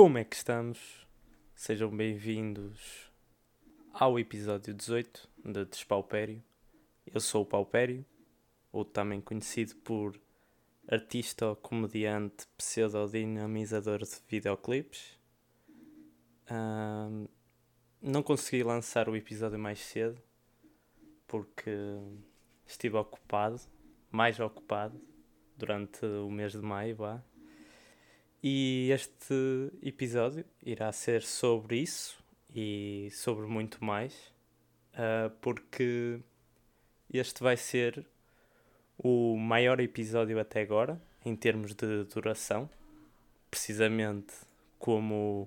Como é que estamos? Sejam bem-vindos ao episódio 18 de Despaupério. Eu sou o Paupério, ou também conhecido por artista, comediante, pseudodinamizador de videoclipes. Um, não consegui lançar o episódio mais cedo porque estive ocupado, mais ocupado, durante o mês de maio, vá. E este episódio irá ser sobre isso e sobre muito mais, uh, porque este vai ser o maior episódio até agora em termos de duração, precisamente como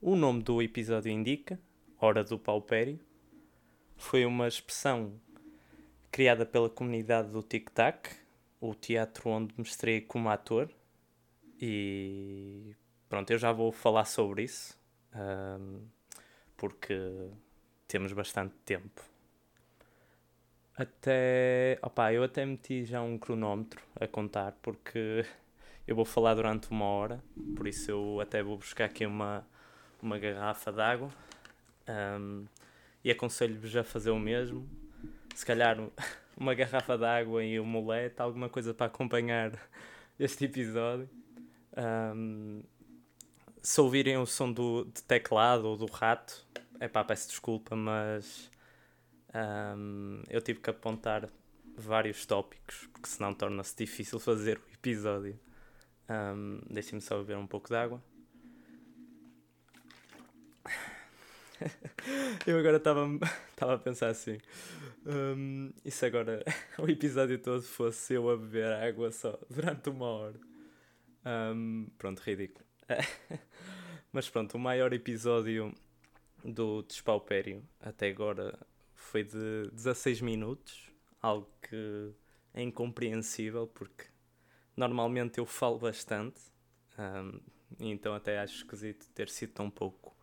o nome do episódio indica, Hora do Paupério. Foi uma expressão criada pela comunidade do Tic Tac, o teatro onde me estrei como ator e pronto, eu já vou falar sobre isso um, porque temos bastante tempo. Até. Opa, eu até meti já um cronómetro a contar porque eu vou falar durante uma hora, por isso eu até vou buscar aqui uma, uma garrafa de água um, e aconselho-vos a fazer o mesmo. Se calhar uma garrafa de água e um molete, alguma coisa para acompanhar este episódio. Um, se ouvirem o som do, de teclado ou do rato, é pá, peço desculpa, mas um, eu tive que apontar vários tópicos, porque senão torna-se difícil fazer o episódio. Um, Deixem-me só beber um pouco de água. eu agora estava a pensar assim: um, e se agora o episódio todo fosse eu a beber água só durante uma hora? Um, pronto, ridículo. Mas pronto, o maior episódio do Despaupério até agora foi de 16 minutos, algo que é incompreensível porque normalmente eu falo bastante, um, então até acho esquisito ter sido tão pouco.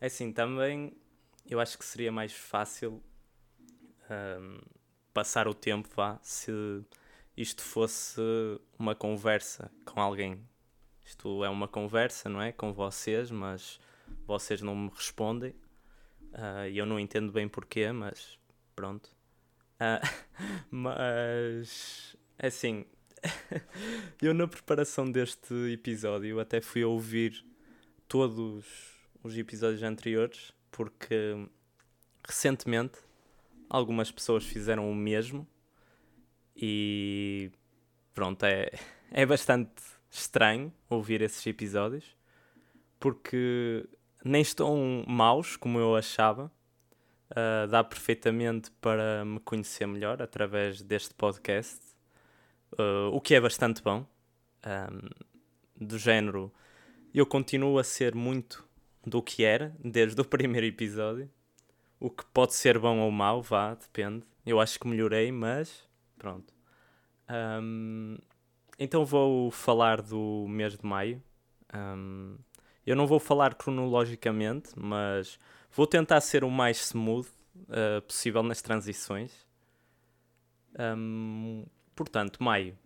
É assim, também eu acho que seria mais fácil um, passar o tempo, vá, se isto fosse uma conversa com alguém. Isto é uma conversa, não é? Com vocês, mas vocês não me respondem. Uh, e eu não entendo bem porquê, mas pronto. Uh, mas, é assim, eu na preparação deste episódio até fui ouvir todos os episódios anteriores, porque recentemente algumas pessoas fizeram o mesmo e pronto, é, é bastante estranho ouvir esses episódios porque nem estão maus como eu achava. Uh, dá perfeitamente para me conhecer melhor através deste podcast, uh, o que é bastante bom. Um, do género, eu continuo a ser muito do que era desde o primeiro episódio. O que pode ser bom ou mau, vá, depende. Eu acho que melhorei, mas Pronto. Um, então vou falar do mês de maio. Um, eu não vou falar cronologicamente, mas vou tentar ser o mais smooth uh, possível nas transições. Um, portanto, maio.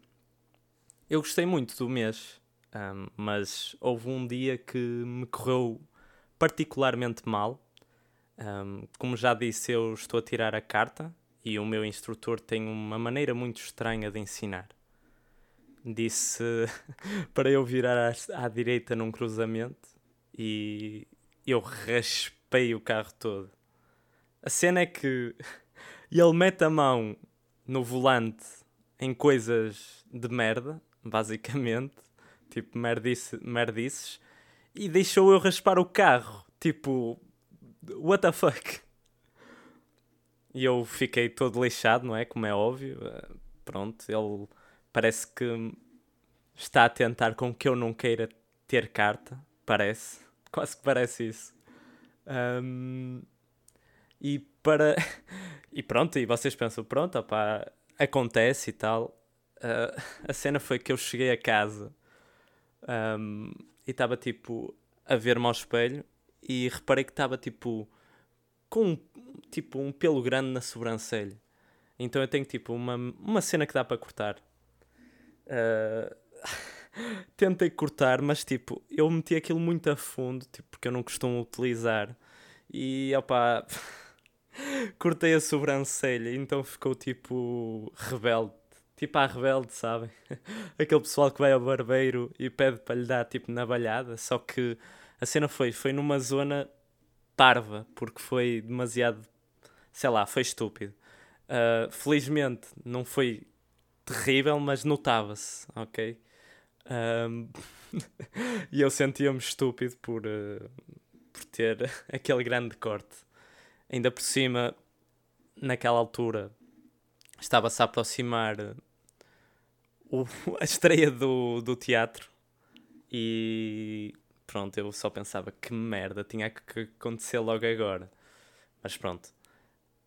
Eu gostei muito do mês, mas houve um dia que me correu particularmente mal. como já disse, eu estou a tirar a carta e o meu instrutor tem uma maneira muito estranha de ensinar. Disse para eu virar à, à direita num cruzamento e eu raspei o carro todo. A cena é que ele mete a mão no volante em coisas de merda, basicamente, tipo merdice, merdices, e deixou eu raspar o carro. Tipo, what the fuck? E eu fiquei todo lixado, não é? Como é óbvio. Eh, pronto, ele parece que está a tentar com que eu não queira ter carta. Parece. Quase que parece isso. Um, e para. e pronto, e vocês pensam, pronto, opá, acontece e tal. Uh, a cena foi que eu cheguei a casa um, e estava tipo a ver-me ao espelho e reparei que estava tipo com tipo um pelo grande na sobrancelha. Então eu tenho tipo uma, uma cena que dá para cortar. Uh, tentei cortar, mas tipo, eu meti aquilo muito a fundo, tipo, porque eu não costumo utilizar. E opá, cortei a sobrancelha, então ficou tipo rebelde. Tipo a rebelde, sabem? Aquele pessoal que vai ao barbeiro e pede para lhe dar tipo na balhada, só que a cena foi, foi numa zona parva, porque foi demasiado, sei lá, foi estúpido. Uh, felizmente não foi terrível, mas notava-se, ok? Um, e eu sentia-me estúpido por, uh, por ter aquele grande corte. Ainda por cima, naquela altura, estava-se a aproximar o, a estreia do, do teatro e pronto, eu só pensava que merda tinha que acontecer logo agora. Mas pronto,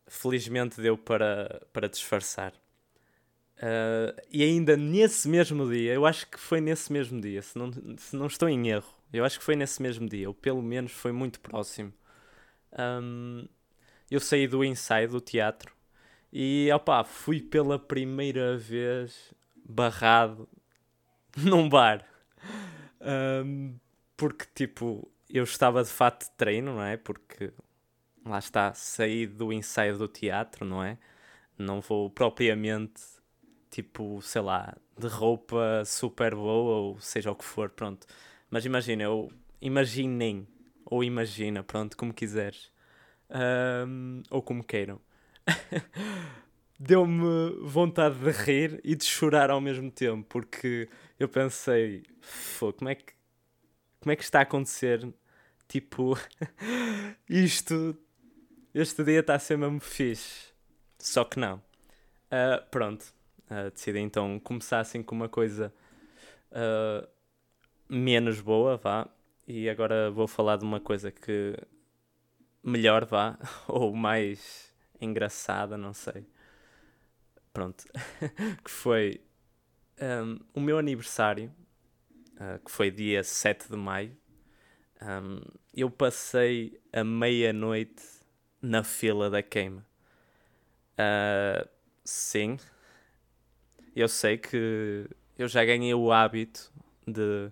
felizmente deu para, para disfarçar. Uh, e ainda nesse mesmo dia, eu acho que foi nesse mesmo dia, se não, se não estou em erro, eu acho que foi nesse mesmo dia, ou pelo menos foi muito próximo. Um, eu saí do ensaio do teatro e opá, fui pela primeira vez barrado num bar. Um, porque tipo, eu estava de fato de treino, não é? Porque lá está, saí do ensaio do teatro, não é? Não vou propriamente tipo, sei lá, de roupa super boa ou seja o que for, pronto. Mas imagina, eu imaginem, ou imagina, pronto, como quiseres, um, ou como queiram. Deu-me vontade de rir e de chorar ao mesmo tempo, porque eu pensei, como é que como é que está a acontecer? Tipo, isto, este dia está a ser mesmo fixe. Só que não. Uh, pronto, Uh, decidi então começar assim com uma coisa uh, menos boa, vá. E agora vou falar de uma coisa que melhor vá, ou mais engraçada, não sei. Pronto. que foi um, o meu aniversário, uh, que foi dia 7 de maio. Um, eu passei a meia-noite na fila da queima. Uh, sim, eu sei que eu já ganhei o hábito de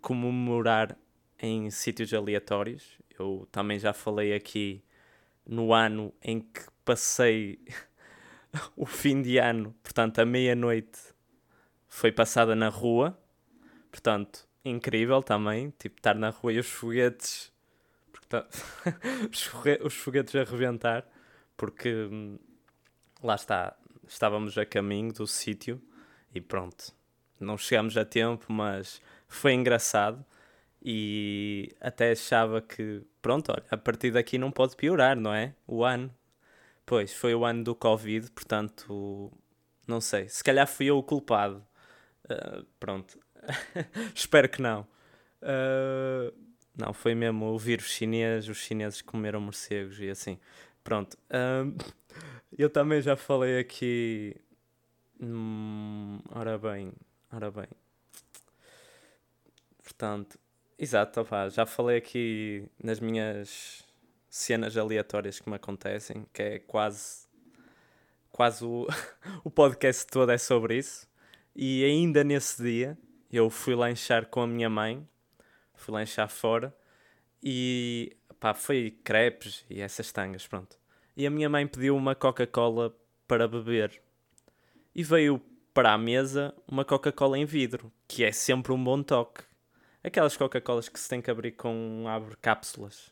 comemorar em sítios aleatórios. Eu também já falei aqui no ano em que passei o fim de ano, portanto, a meia-noite foi passada na rua. Portanto, incrível também, tipo, estar na rua e os foguetes. Tá... os foguetes a reventar, porque hum, lá está, estávamos a caminho do sítio e pronto. Não chegámos a tempo, mas foi engraçado e até achava que, pronto, olha, a partir daqui não pode piorar, não é? O ano. Pois, foi o ano do Covid, portanto, não sei. Se calhar fui eu o culpado. Uh, pronto. Espero que não. Uh, não, foi mesmo o vírus chinês, os chineses comeram morcegos e assim. Pronto. Uh, eu também já falei aqui. Hum, ora bem, ora bem. Portanto, exato, opa, já falei aqui nas minhas cenas aleatórias que me acontecem, que é quase. Quase o, o podcast todo é sobre isso. E ainda nesse dia eu fui lanchar com a minha mãe, fui lanchar fora e pá, foi crepes e essas tangas, pronto e a minha mãe pediu uma Coca-Cola para beber. E veio para a mesa uma Coca-Cola em vidro, que é sempre um bom toque. Aquelas Coca-Colas que se tem que abrir com abre cápsulas.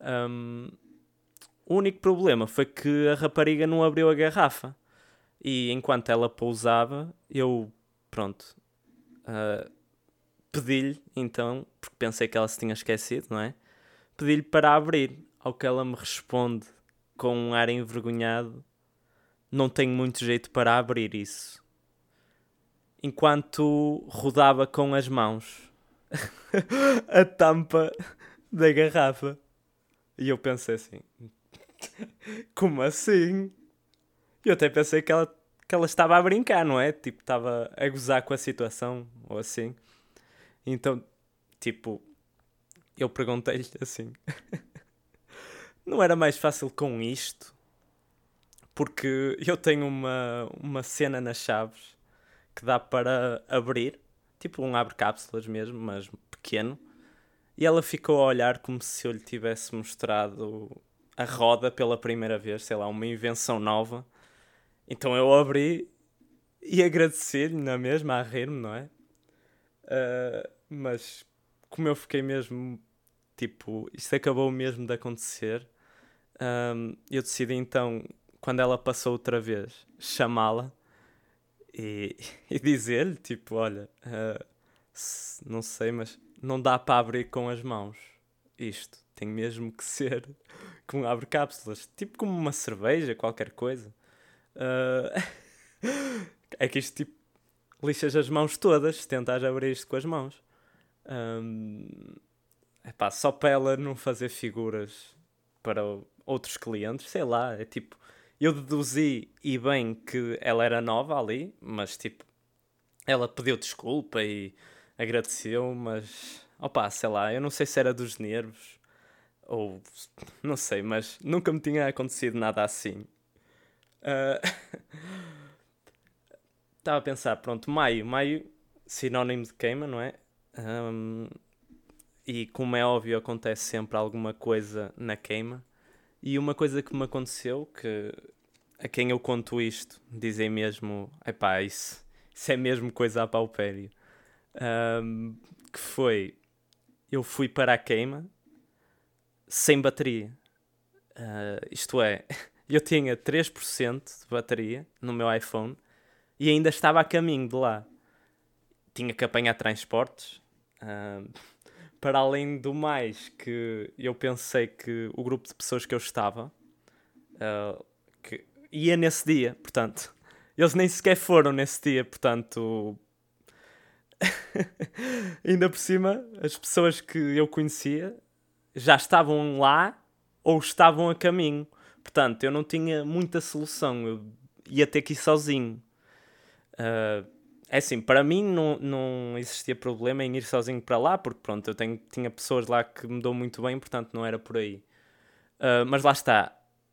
Um, o único problema foi que a rapariga não abriu a garrafa. E enquanto ela pousava, eu, pronto, uh, pedi-lhe então, porque pensei que ela se tinha esquecido, não é? Pedi-lhe para abrir. Ao que ela me responde com um ar envergonhado, não tenho muito jeito para abrir isso. Enquanto rodava com as mãos a tampa da garrafa. E eu pensei assim: como assim? Eu até pensei que ela, que ela estava a brincar, não é? Tipo, estava a gozar com a situação ou assim. Então, tipo, eu perguntei-lhe assim: não era mais fácil com isto? Porque eu tenho uma, uma cena nas chaves que dá para abrir, tipo um abre-cápsulas mesmo, mas pequeno. E ela ficou a olhar como se eu lhe tivesse mostrado a roda pela primeira vez, sei lá, uma invenção nova. Então eu abri e agradeci-lhe na mesma, a rir-me, não é? Uh, mas como eu fiquei mesmo, tipo, isto acabou mesmo de acontecer, um, eu decidi então, quando ela passou outra vez, chamá-la e, e dizer-lhe, tipo, olha, uh, não sei, mas não dá para abrir com as mãos isto. Tem mesmo que ser como abre cápsulas, tipo como uma cerveja, qualquer coisa. Uh, é que isto tipo lixas as mãos todas se tentares abrir isto com as mãos. Um, epá, só para ela não fazer figuras para outros clientes, sei lá, é tipo, eu deduzi e bem que ela era nova ali, mas tipo, ela pediu desculpa e agradeceu, mas opá, sei lá, eu não sei se era dos nervos ou não sei, mas nunca me tinha acontecido nada assim. Estava uh... a pensar, pronto, maio, maio, sinónimo de queima, não é? Um... E como é óbvio, acontece sempre alguma coisa na queima. E uma coisa que me aconteceu, que a quem eu conto isto, dizem mesmo, epá, isso, isso é mesmo coisa a paupério um, que foi eu fui para a queima sem bateria. Uh, isto é, eu tinha 3% de bateria no meu iPhone e ainda estava a caminho de lá. Tinha que apanhar transportes. Uh, para além do mais, que eu pensei que o grupo de pessoas que eu estava uh, que ia nesse dia, portanto, eles nem sequer foram nesse dia, portanto, ainda por cima, as pessoas que eu conhecia já estavam lá ou estavam a caminho. Portanto, eu não tinha muita solução. Eu ia ter que ir sozinho. Uh, é assim, para mim não, não existia problema em ir sozinho para lá, porque pronto, eu tenho, tinha pessoas lá que me dão muito bem, portanto não era por aí. Uh, mas lá está,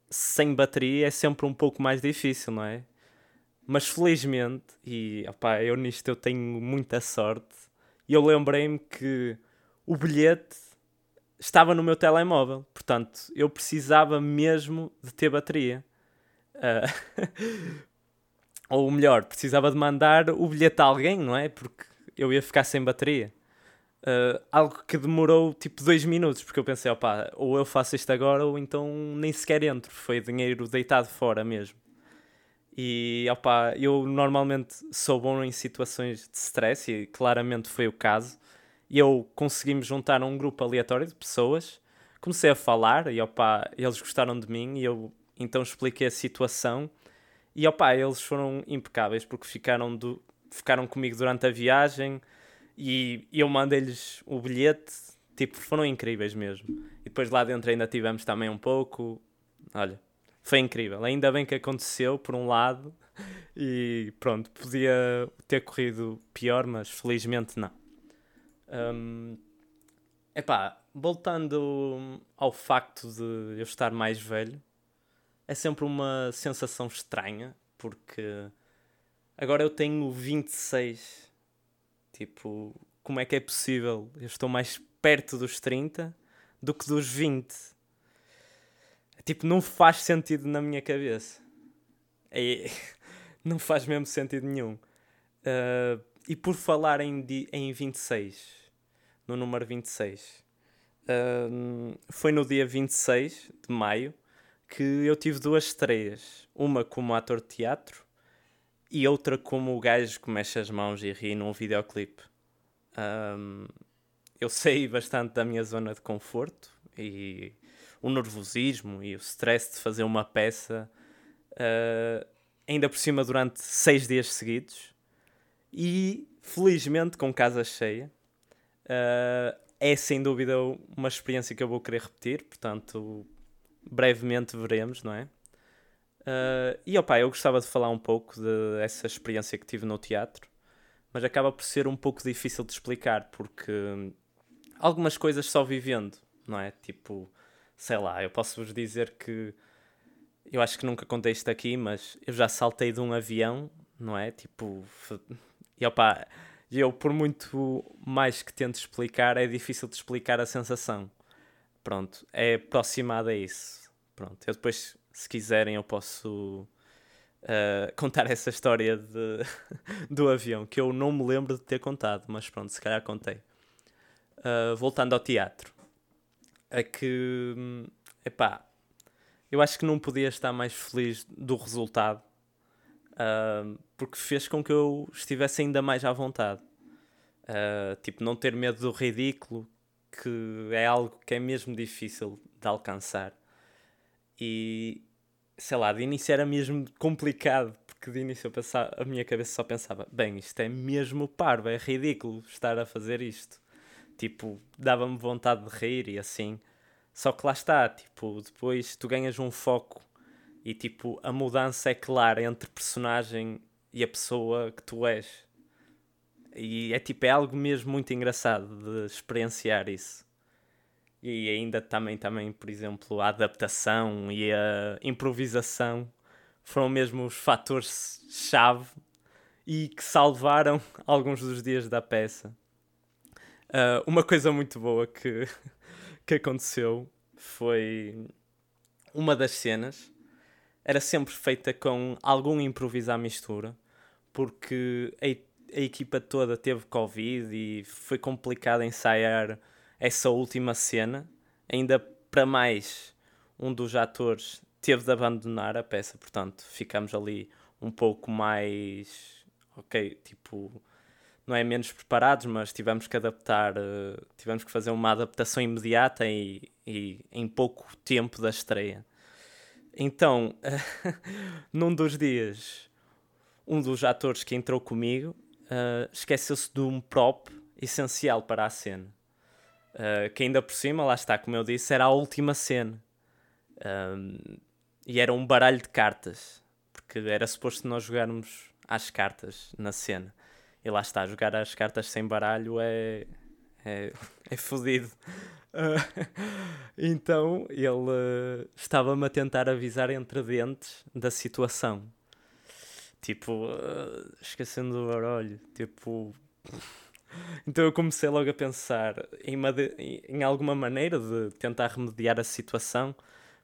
sem bateria é sempre um pouco mais difícil, não é? Mas felizmente, e opá, eu nisto eu tenho muita sorte, eu lembrei-me que o bilhete estava no meu telemóvel, portanto eu precisava mesmo de ter bateria. Uh, ou melhor, precisava de mandar o bilhete a alguém, não é? Porque eu ia ficar sem bateria. Uh, algo que demorou tipo dois minutos, porque eu pensei, opá, ou eu faço isto agora ou então nem sequer entro. Foi dinheiro deitado fora mesmo. E opa, eu normalmente sou bom em situações de stress e claramente foi o caso. E eu consegui-me juntar um grupo aleatório de pessoas, comecei a falar e opa, eles gostaram de mim e eu então expliquei a situação. E opa, eles foram impecáveis porque ficaram, do, ficaram comigo durante a viagem e eu mandei-lhes o bilhete, tipo, foram incríveis mesmo. E depois lá dentro ainda tivemos também um pouco. Olha, foi incrível. Ainda bem que aconteceu, por um lado, e pronto, podia ter corrido pior, mas felizmente não. Um, epá, voltando ao facto de eu estar mais velho, é sempre uma sensação estranha, porque agora eu tenho 26. Tipo, como é que é possível? Eu estou mais perto dos 30 do que dos 20 tipo, não faz sentido na minha cabeça. É, não faz mesmo sentido nenhum. Uh, e por falar em, em 26, no número 26, uh, foi no dia 26 de maio que eu tive duas estreias. Uma como ator de teatro e outra como o gajo que mexe as mãos e ri num videoclipe. Um, eu saí bastante da minha zona de conforto e o nervosismo e o stress de fazer uma peça, uh, ainda por cima durante seis dias seguidos, e felizmente com casa cheia. Uh, é sem dúvida uma experiência que eu vou querer repetir, portanto, brevemente veremos, não é? Uh, e opa, eu gostava de falar um pouco dessa de experiência que tive no teatro, mas acaba por ser um pouco difícil de explicar, porque algumas coisas só vivendo, não é? Tipo, sei lá, eu posso vos dizer que eu acho que nunca contei isto aqui, mas eu já saltei de um avião, não é? Tipo, e opa, E eu, por muito mais que tento explicar, é difícil de explicar a sensação. Pronto, é aproximada a isso. Pronto, eu depois, se quiserem, eu posso uh, contar essa história de, do avião, que eu não me lembro de ter contado, mas pronto, se calhar contei. Uh, voltando ao teatro, é que, epá, eu acho que não podia estar mais feliz do resultado, uh, porque fez com que eu estivesse ainda mais à vontade. Uh, tipo, não ter medo do ridículo, que é algo que é mesmo difícil de alcançar. E, sei lá, de início era mesmo complicado, porque de início eu pensava, a minha cabeça só pensava: bem, isto é mesmo parvo, é ridículo estar a fazer isto. Tipo, dava-me vontade de rir e assim. Só que lá está, tipo, depois tu ganhas um foco e tipo, a mudança é clara entre personagem e a pessoa que tu és. E é tipo, é algo mesmo muito engraçado de experienciar isso. E ainda também, também, por exemplo, a adaptação e a improvisação foram mesmo os fatores-chave e que salvaram alguns dos dias da peça. Uh, uma coisa muito boa que que aconteceu foi uma das cenas era sempre feita com algum improviso à mistura, porque a, a equipa toda teve Covid e foi complicado ensaiar essa última cena. Ainda para mais, um dos atores teve de abandonar a peça, portanto, ficamos ali um pouco mais. Ok, tipo não é menos preparados, mas tivemos que adaptar, uh, tivemos que fazer uma adaptação imediata e, e em pouco tempo da estreia. Então, num dos dias, um dos atores que entrou comigo uh, esqueceu-se de um prop essencial para a cena. Uh, que ainda por cima, lá está, como eu disse, era a última cena. Um, e era um baralho de cartas. Porque era suposto nós jogarmos às cartas na cena. E lá está, jogar as cartas sem baralho é. é, é fodido. Então ele uh, estava-me a tentar avisar entre dentes da situação. Tipo, uh, esquecendo o baralho. Tipo. Então eu comecei logo a pensar em, em alguma maneira de tentar remediar a situação.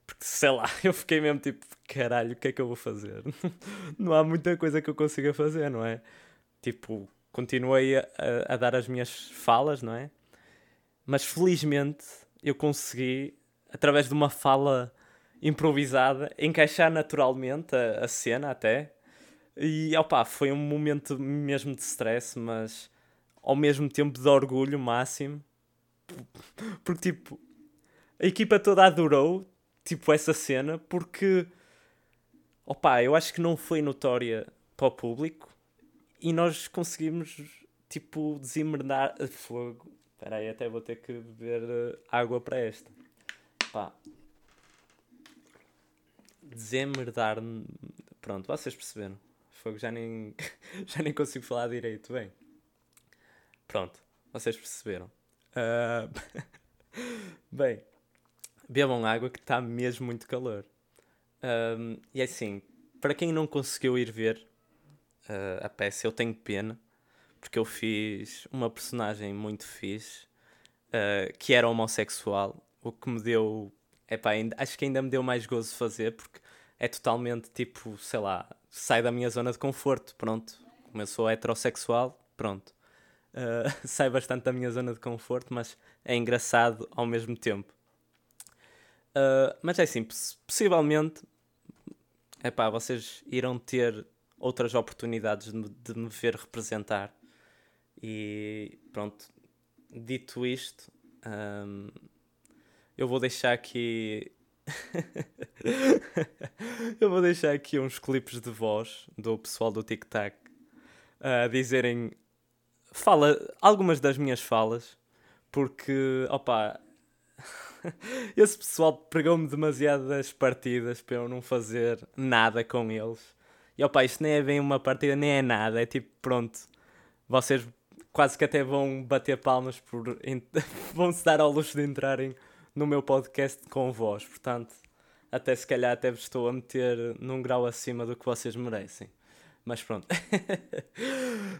Porque sei lá, eu fiquei mesmo tipo, caralho, o que é que eu vou fazer? não há muita coisa que eu consiga fazer, não é? Tipo, continuei a, a, dar as minhas falas, não é? Mas felizmente eu consegui, através de uma fala improvisada, encaixar naturalmente a, a cena até. E opá, foi um momento mesmo de stress, mas ao mesmo tempo de orgulho máximo. Porque tipo, a equipa toda adorou tipo essa cena porque opá, eu acho que não foi notória para o público e nós conseguimos, tipo, desemerdar fogo. Espera aí, até vou ter que beber uh, água para esta. Pá. Desemerdar. Pronto, vocês perceberam. Fogo, já nem, já nem consigo falar direito. Bem. Pronto, vocês perceberam. Uh... Bem, bebam água que está mesmo muito calor. Um, e é assim, para quem não conseguiu ir ver, uh, a peça. Eu tenho pena, porque eu fiz uma personagem muito fixe, uh, que era homossexual, o que me deu. Epá, ainda, acho que ainda me deu mais gozo fazer, porque é totalmente tipo, sei lá, sai da minha zona de conforto, pronto. Como eu sou heterossexual, pronto. Uh, sai bastante da minha zona de conforto, mas é engraçado ao mesmo tempo. Uh, mas é assim, possivelmente, epá, vocês irão ter outras oportunidades de, de me ver representar. E pronto, dito isto, um, eu vou deixar aqui. eu vou deixar aqui uns clipes de voz do pessoal do Tic Tac a dizerem fala algumas das minhas falas porque opa esse pessoal pregou-me demasiado das partidas para eu não fazer nada com eles e opa, isto nem é bem uma partida, nem é nada. É tipo, pronto, vocês quase que até vão bater palmas por. vão se dar ao luxo de entrarem no meu podcast com voz. Portanto, até se calhar até vos estou a meter num grau acima do que vocês merecem. Mas pronto.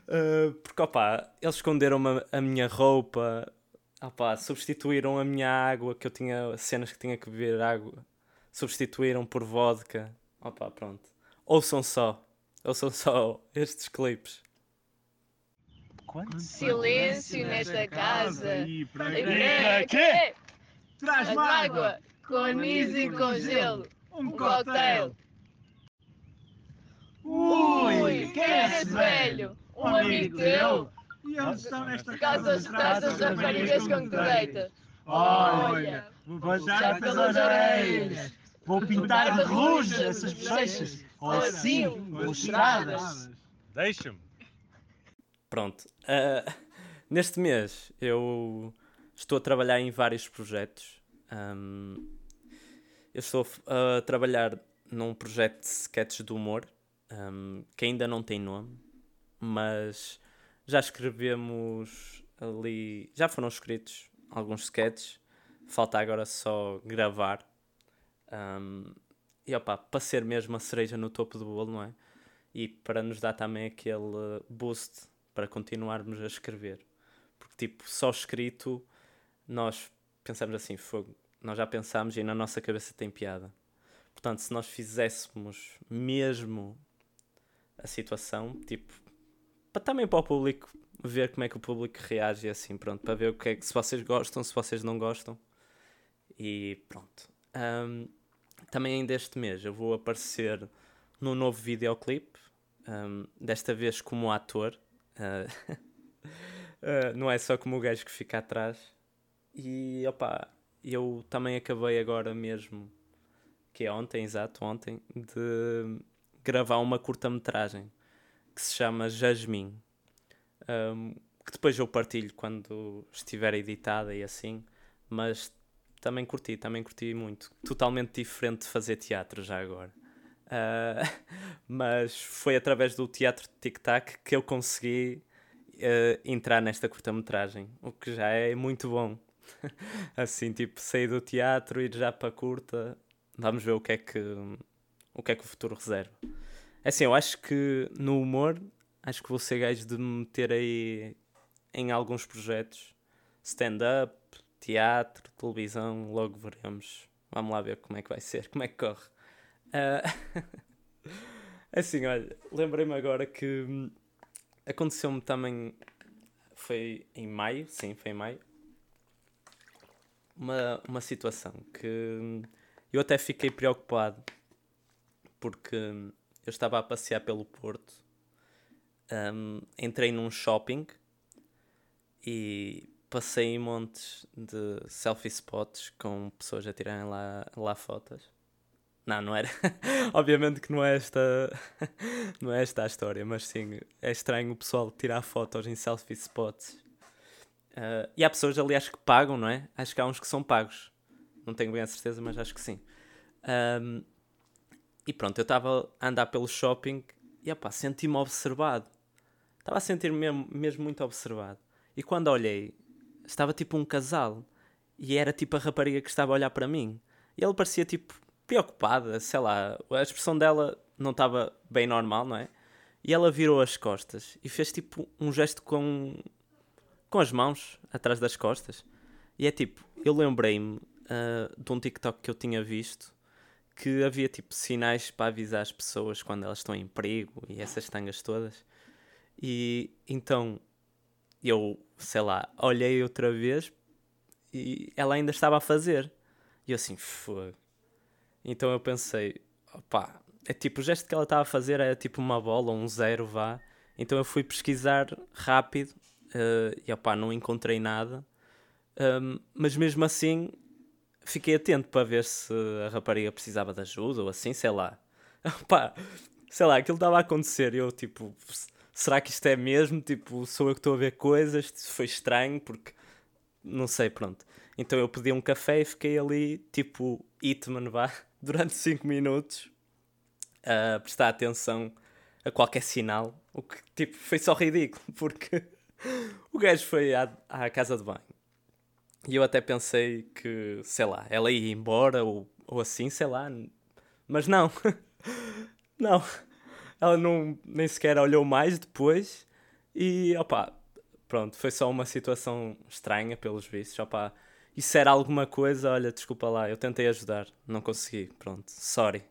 uh, porque, opá, eles esconderam a, a minha roupa, opá, substituíram a minha água, que eu tinha cenas que tinha que beber água, substituíram por vodka. Opá, pronto. Ouçam só, ouçam só estes clipes. Silêncio nesta casa. E para quê? Traz-me água, com anis e com gelo. Um cocktail. Ui, quem é esse velho? Um amigo teu? E onde estão nesta Casas, casas, raparigas com que deitas. Olha, vou baixar pelas orelhas. Vou pintar de rouge essas bochechas. Ou assim, lustradas. Deixa-me. Pronto. Uh, neste mês eu estou a trabalhar em vários projetos. Um, eu estou a trabalhar num projeto de sketches de humor um, que ainda não tem nome, mas já escrevemos ali. Já foram escritos alguns sketches, falta agora só gravar. Um, e opa, para ser mesmo a cereja no topo do bolo, não é? E para nos dar também aquele boost para continuarmos a escrever. Porque, tipo, só escrito, nós pensamos assim, fogo, nós já pensámos e na nossa cabeça tem piada. Portanto, se nós fizéssemos mesmo a situação, tipo, para também para o público ver como é que o público reage assim, pronto, para ver o que é que se vocês gostam, se vocês não gostam. E pronto. Um, também ainda este mês eu vou aparecer num novo videoclipe, um, desta vez como ator. Uh, não é só como o gajo que fica atrás. E opa, eu também acabei agora mesmo, que é ontem, exato, ontem, de gravar uma curta-metragem que se chama Jasmine. Um, que depois eu partilho quando estiver editada e assim, mas também curti, também curti muito. Totalmente diferente de fazer teatro já agora. Uh, mas foi através do teatro de tic-tac que eu consegui uh, entrar nesta curta-metragem, o que já é muito bom. assim, tipo, sair do teatro, ir já para a curta, vamos ver o que é que o que é que o futuro reserva. É assim, eu acho que no humor, acho que vou ser gajo de me meter aí em alguns projetos, stand-up, teatro, televisão, logo veremos. Vamos lá ver como é que vai ser, como é que corre. Uh... assim, olha, lembrei-me agora que hum, aconteceu-me também. Foi em maio, sim, foi em maio. Uma, uma situação que hum, eu até fiquei preocupado porque hum, eu estava a passear pelo Porto, um, entrei num shopping e passei em montes de selfie spots com pessoas a tirarem lá, lá fotos. Não, não era. Obviamente que não é esta não é esta a história, mas sim, é estranho o pessoal tirar fotos em selfie spots. Uh, e há pessoas, aliás, que pagam, não é? Acho que há uns que são pagos. Não tenho bem a certeza, mas acho que sim. Um, e pronto, eu estava a andar pelo shopping e opá, senti-me observado. Estava a sentir-me mesmo, mesmo muito observado. E quando olhei, estava tipo um casal. E era tipo a rapariga que estava a olhar para mim. E ela parecia tipo preocupada, sei lá. A expressão dela não estava bem normal, não é? E ela virou as costas e fez tipo um gesto com, com as mãos atrás das costas. E é tipo, eu lembrei-me uh, de um TikTok que eu tinha visto que havia tipo sinais para avisar as pessoas quando elas estão em perigo e essas tangas todas. E então eu, sei lá, olhei outra vez e ela ainda estava a fazer. E eu assim, fogo. Então eu pensei, opá, é tipo, o gesto que ela estava a fazer era tipo uma bola, um zero, vá. Então eu fui pesquisar rápido uh, e opá, não encontrei nada. Um, mas mesmo assim fiquei atento para ver se a rapariga precisava de ajuda ou assim, sei lá. Pá, sei lá, aquilo estava a acontecer eu, tipo, será que isto é mesmo? Tipo, sou eu que estou a ver coisas? Foi estranho porque, não sei, pronto. Então eu pedi um café e fiquei ali, tipo, Hitman, vá, durante 5 minutos a prestar atenção a qualquer sinal. O que, tipo, foi só ridículo porque o gajo foi à, à casa de banho e eu até pensei que, sei lá, ela ia embora ou, ou assim, sei lá. Mas não. não. ela não, nem sequer olhou mais depois. E, opá, pronto, foi só uma situação estranha, pelos vistos. Opá, isso era alguma coisa, olha, desculpa lá, eu tentei ajudar, não consegui, pronto, sorry.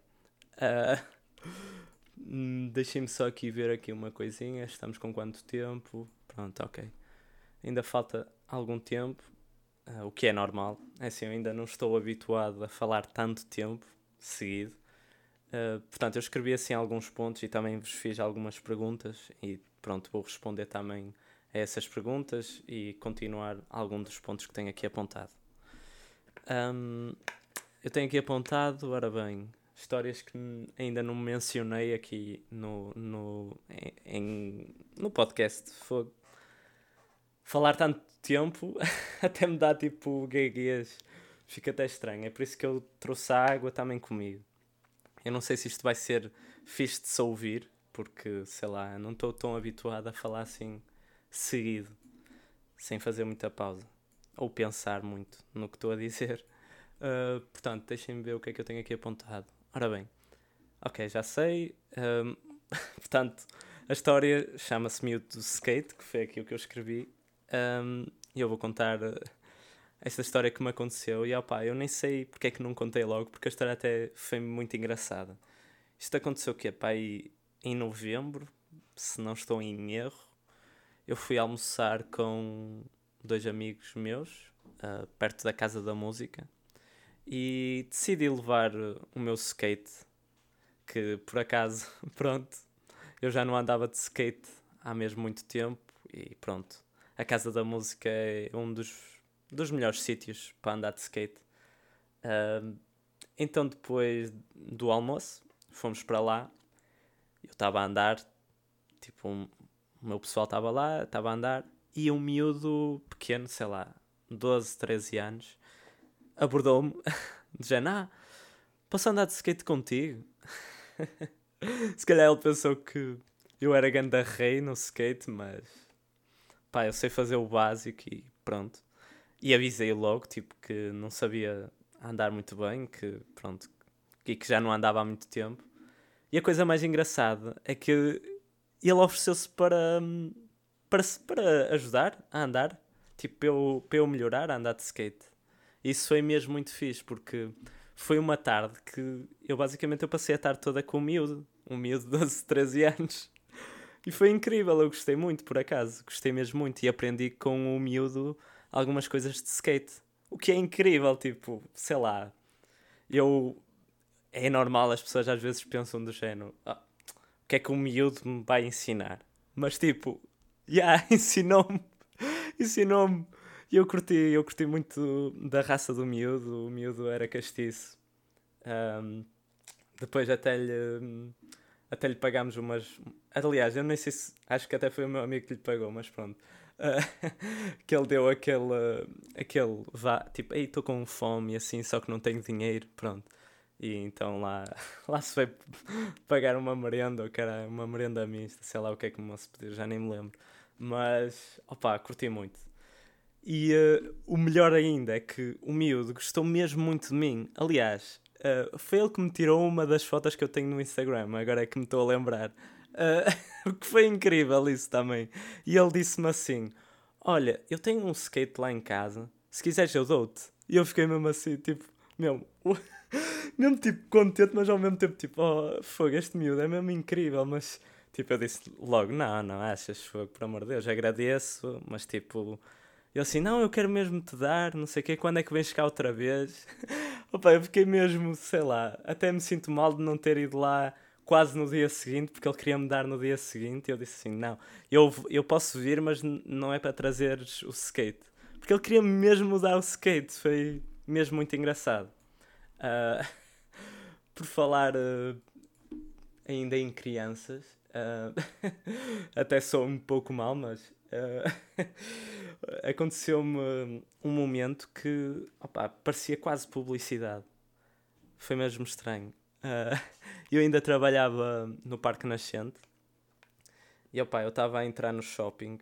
Uh, Deixem-me só aqui ver aqui uma coisinha, estamos com quanto tempo? Pronto, ok. Ainda falta algum tempo, uh, o que é normal. É assim, eu ainda não estou habituado a falar tanto tempo seguido. Uh, portanto, eu escrevi assim alguns pontos e também vos fiz algumas perguntas e pronto, vou responder também a essas perguntas e continuar algum dos pontos que tenho aqui apontado. Um, eu tenho aqui apontado, ora bem, histórias que ainda não mencionei aqui no, no, em, no podcast. Foi falar tanto tempo até me dá tipo gaguez. Fica até estranho. É por isso que eu trouxe a água também comigo. Eu não sei se isto vai ser fixe de se ouvir, porque sei lá, não estou tão habituado a falar assim seguido, sem fazer muita pausa ou pensar muito no que estou a dizer. Uh, portanto, deixem-me ver o que é que eu tenho aqui apontado. Ora bem, ok, já sei. Um, portanto, a história chama-se Miúdo do Skate, que foi aqui o que eu escrevi. Um, e eu vou contar esta história que me aconteceu. E opá, eu nem sei porque é que não contei logo, porque a história até foi muito engraçada. Isto aconteceu o quê? Pá, em novembro, se não estou em erro. Eu fui almoçar com dois amigos meus, uh, perto da Casa da Música e decidi levar o meu skate, que por acaso, pronto, eu já não andava de skate há mesmo muito tempo e pronto, a Casa da Música é um dos, dos melhores sítios para andar de skate. Uh, então depois do almoço fomos para lá, eu estava a andar, tipo, o meu pessoal estava lá, estava a andar, e um miúdo pequeno, sei lá, 12, 13 anos, abordou-me, dizendo: Ah, posso andar de skate contigo? Se calhar ele pensou que eu era ganda rei no skate, mas pá, eu sei fazer o básico e pronto. E avisei logo, tipo, que não sabia andar muito bem, que pronto, e que já não andava há muito tempo. E a coisa mais engraçada é que ele ofereceu-se para, para, para ajudar a andar, tipo, para eu, para eu melhorar a andar de skate. Isso foi mesmo muito fixe, porque foi uma tarde que eu basicamente eu passei a tarde toda com o miúdo, um miúdo de 12, 13 anos. E foi incrível, eu gostei muito, por acaso, gostei mesmo muito e aprendi com o miúdo algumas coisas de skate. O que é incrível, tipo, sei lá, eu. É normal, as pessoas às vezes pensam do género: ah, que é que o miúdo me vai ensinar? Mas tipo, yeah, ensinou-me, ensinou-me e eu curti, eu curti muito da raça do miúdo, o miúdo era castiço. Um, depois até lhe, até lhe pagámos umas. Aliás, eu nem sei se. Acho que até foi o meu amigo que lhe pagou, mas pronto. Uh, que ele deu aquele. aquele vá, tipo, ei, estou com fome e assim, só que não tenho dinheiro, pronto. E então lá, lá se foi pagar uma merenda, ou cara, uma merenda mista, sei lá o que é que me se pediu, já nem me lembro. Mas, opá, curti muito. E uh, o melhor ainda é que o miúdo gostou mesmo muito de mim. Aliás, uh, foi ele que me tirou uma das fotos que eu tenho no Instagram, agora é que me estou a lembrar. Uh, que foi incrível isso também. E ele disse-me assim: Olha, eu tenho um skate lá em casa, se quiseres eu dou-te. E eu fiquei mesmo assim, tipo, mesmo, mesmo tipo contente, mas ao mesmo tempo tipo, oh, fogo, este miúdo é mesmo incrível, mas tipo, eu disse logo: Não, não achas, fogo, por amor de Deus, agradeço, mas tipo ele assim, não, eu quero mesmo te dar, não sei o quê, quando é que vens cá outra vez? Opa, eu fiquei mesmo, sei lá, até me sinto mal de não ter ido lá quase no dia seguinte, porque ele queria me dar no dia seguinte, e eu disse assim, não, eu, eu posso vir, mas não é para trazeres o skate. Porque ele queria mesmo dar o skate, foi mesmo muito engraçado. Uh, por falar uh, ainda em crianças, uh, até sou um pouco mal, mas aconteceu-me um momento que opa, parecia quase publicidade. Foi mesmo estranho. Eu ainda trabalhava no Parque Nascente e opa, eu estava a entrar no shopping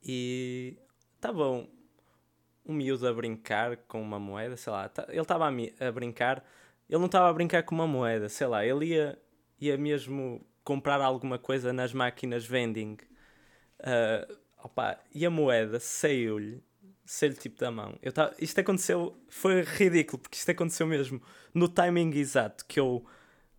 e estava um, miúdo a brincar com uma moeda, sei lá. Ele estava a, a brincar, ele não estava a brincar com uma moeda, sei lá. Ele ia, ia mesmo comprar alguma coisa nas máquinas vending. Uh, opa, e a moeda saiu-lhe, saiu-lhe tipo da mão. Eu tava, isto aconteceu, foi ridículo, porque isto aconteceu mesmo no timing exato que eu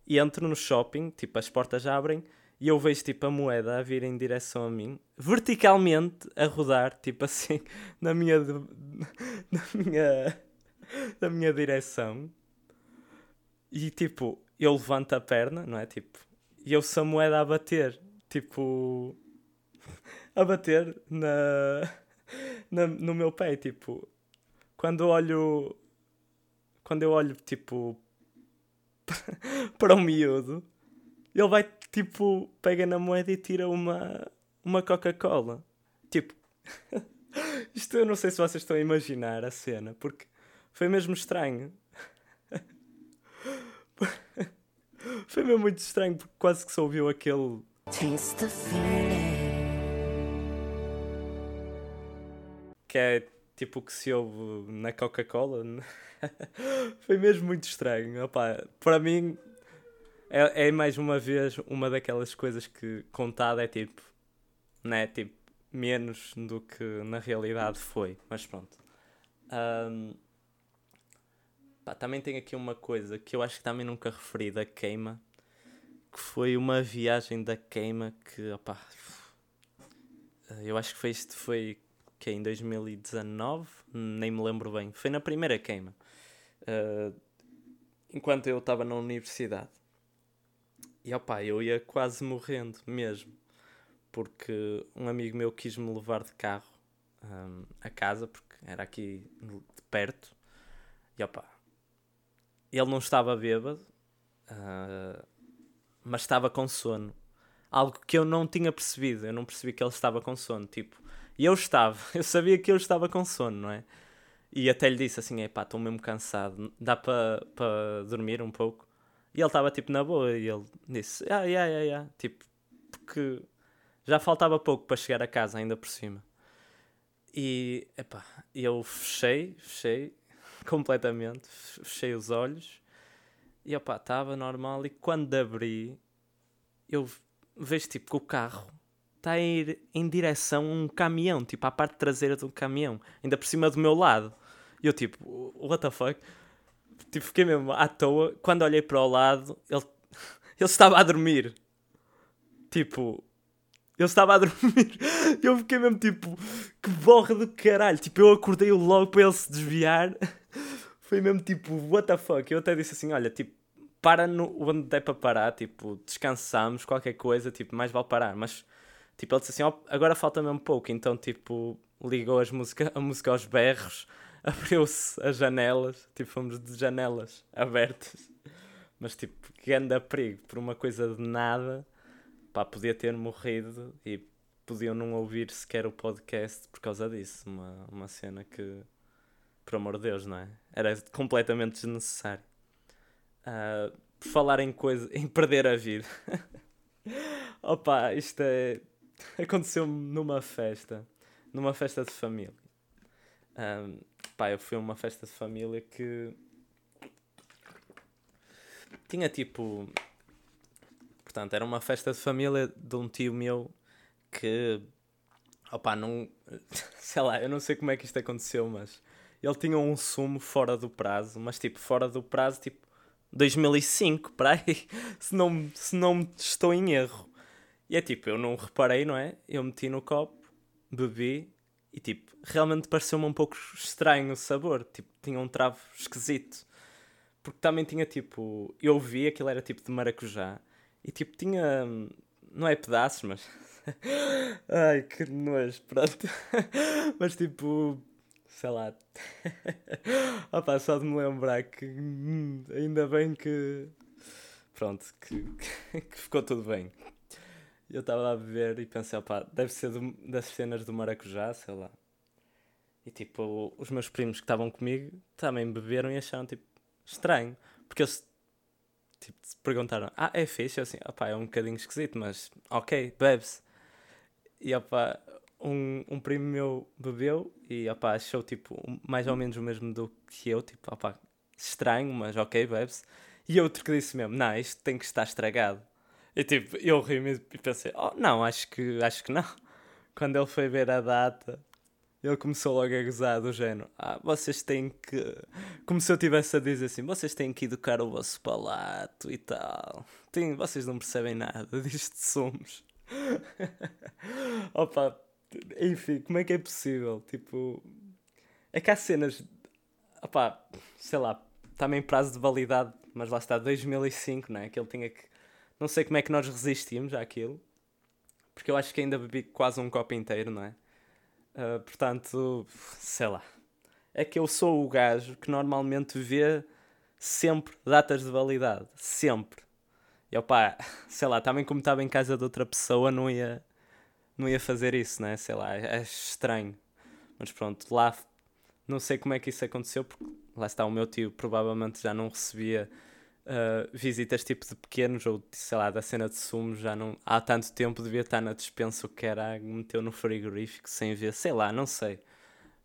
entro no shopping, tipo, as portas abrem e eu vejo tipo a moeda a vir em direção a mim, verticalmente a rodar, tipo assim, na minha na minha na minha direção. E tipo, eu levanto a perna, não é? Tipo, e eu sou a moeda a bater, tipo a bater na, na no meu pé, tipo, quando eu olho quando eu olho tipo para o miúdo, ele vai tipo, pega na moeda e tira uma, uma Coca-Cola. Tipo, isto eu não sei se vocês estão a imaginar a cena, porque foi mesmo estranho. foi mesmo muito estranho, porque quase que se ouviu aquele. Taste the feeling. Que é tipo o que se ouve na Coca-Cola. foi mesmo muito estranho. Opa, para mim, é, é mais uma vez uma daquelas coisas que contada é tipo, né? Tipo, menos do que na realidade foi. Mas pronto. Um, pá, também tem aqui uma coisa que eu acho que também nunca referi da queima. Que foi uma viagem da queima que, opá, eu acho que foi isto foi que em 2019, nem me lembro bem. Foi na primeira queima. Uh, enquanto eu estava na universidade. E opá, eu ia quase morrendo mesmo. Porque um amigo meu quis-me levar de carro um, a casa, porque era aqui de perto. E opá, ele não estava bêbado, uh, mas estava com sono. Algo que eu não tinha percebido. Eu não percebi que ele estava com sono. Tipo, e eu estava, eu sabia que eu estava com sono, não é? E até lhe disse assim: pá, estou mesmo cansado, dá para pa dormir um pouco? E ele estava tipo na boa e ele disse: Ah, yeah, yeah, yeah. Tipo, porque já faltava pouco para chegar a casa, ainda por cima. E epá, eu fechei, fechei completamente, fechei os olhos e opá, estava normal. E quando abri, eu vejo tipo que o carro está a ir em direção a um caminhão, tipo à parte traseira do caminhão, ainda por cima do meu lado. E eu tipo, what the fuck? Tipo, fiquei mesmo à toa. Quando olhei para o lado, ele, ele estava a dormir. Tipo, ele estava a dormir. Eu fiquei mesmo tipo, que borra do caralho. Tipo, eu acordei logo para ele se desviar. Foi mesmo tipo, what the fuck. Eu até disse assim: olha, tipo, para no, onde der para parar. Tipo, descansamos, qualquer coisa. Tipo, mais vale parar. Mas, tipo, ele disse assim: oh, agora falta mesmo pouco. Então, tipo, ligou as música, a música aos berros abriu-se as janelas, tipo, fomos de janelas abertas. Mas, tipo, que anda perigo, por uma coisa de nada, pá, podia ter morrido e podiam não ouvir sequer o podcast por causa disso. Uma, uma cena que, por amor de Deus, não é? Era completamente desnecessário. Uh, por falar em coisa, em perder a vida. Opa, isto é. Aconteceu-me numa festa, numa festa de família. Um, pá, eu fui a uma festa de família que tinha tipo. Portanto, era uma festa de família de um tio meu que. Opá, não. Sei lá, eu não sei como é que isto aconteceu, mas. Ele tinha um sumo fora do prazo, mas tipo, fora do prazo, tipo. 2005, para aí, se não, se não estou em erro. E é tipo, eu não reparei, não é? Eu meti no copo, bebi e tipo, realmente pareceu-me um pouco estranho o sabor. Tipo, tinha um travo esquisito. Porque também tinha tipo. Eu vi aquilo era tipo de maracujá. E tipo, tinha. Não é pedaços, mas. Ai, que nojo, pronto. mas tipo. Sei lá. Opa, só de me lembrar que. Hum, ainda bem que. Pronto, que, que ficou tudo bem eu estava a beber e pensei, opá, deve ser do, das cenas do maracujá, sei lá. E tipo, os meus primos que estavam comigo também beberam e acharam tipo estranho. Porque eles tipo, perguntaram, ah, é fixe? Eu assim, opá, é um bocadinho esquisito, mas ok, bebes. E opá, um, um primo meu bebeu e opá, achou tipo mais ou menos o mesmo do que eu, tipo, opá, estranho, mas ok, bebes. E outro que disse mesmo, não, isto tem que estar estragado. E tipo, eu ri-me e pensei, oh, não, acho que, acho que não. Quando ele foi ver a data, ele começou logo a gozar do género. Ah, vocês têm que. Como se eu estivesse a dizer assim: vocês têm que educar o vosso palato e tal. Tem, vocês não percebem nada disto somos. Opa, enfim, como é que é possível? Tipo, é que há cenas. Opa, sei lá, também prazo de validade, mas lá está, 2005, não é? Que ele tinha que. Não sei como é que nós resistimos àquilo, porque eu acho que ainda bebi quase um copo inteiro, não é? Uh, portanto, sei lá. É que eu sou o gajo que normalmente vê sempre datas de validade. Sempre. E opá, sei lá, também como estava em casa de outra pessoa, não ia, não ia fazer isso, né? Sei lá, é estranho. Mas pronto, lá não sei como é que isso aconteceu, porque lá está o meu tio, provavelmente já não recebia uh, visitas tipo de pequenos ou sei lá, da cena de sumos, já não há tanto tempo devia estar na dispensa o que era, meteu no frigorífico sem ver, sei lá, não sei.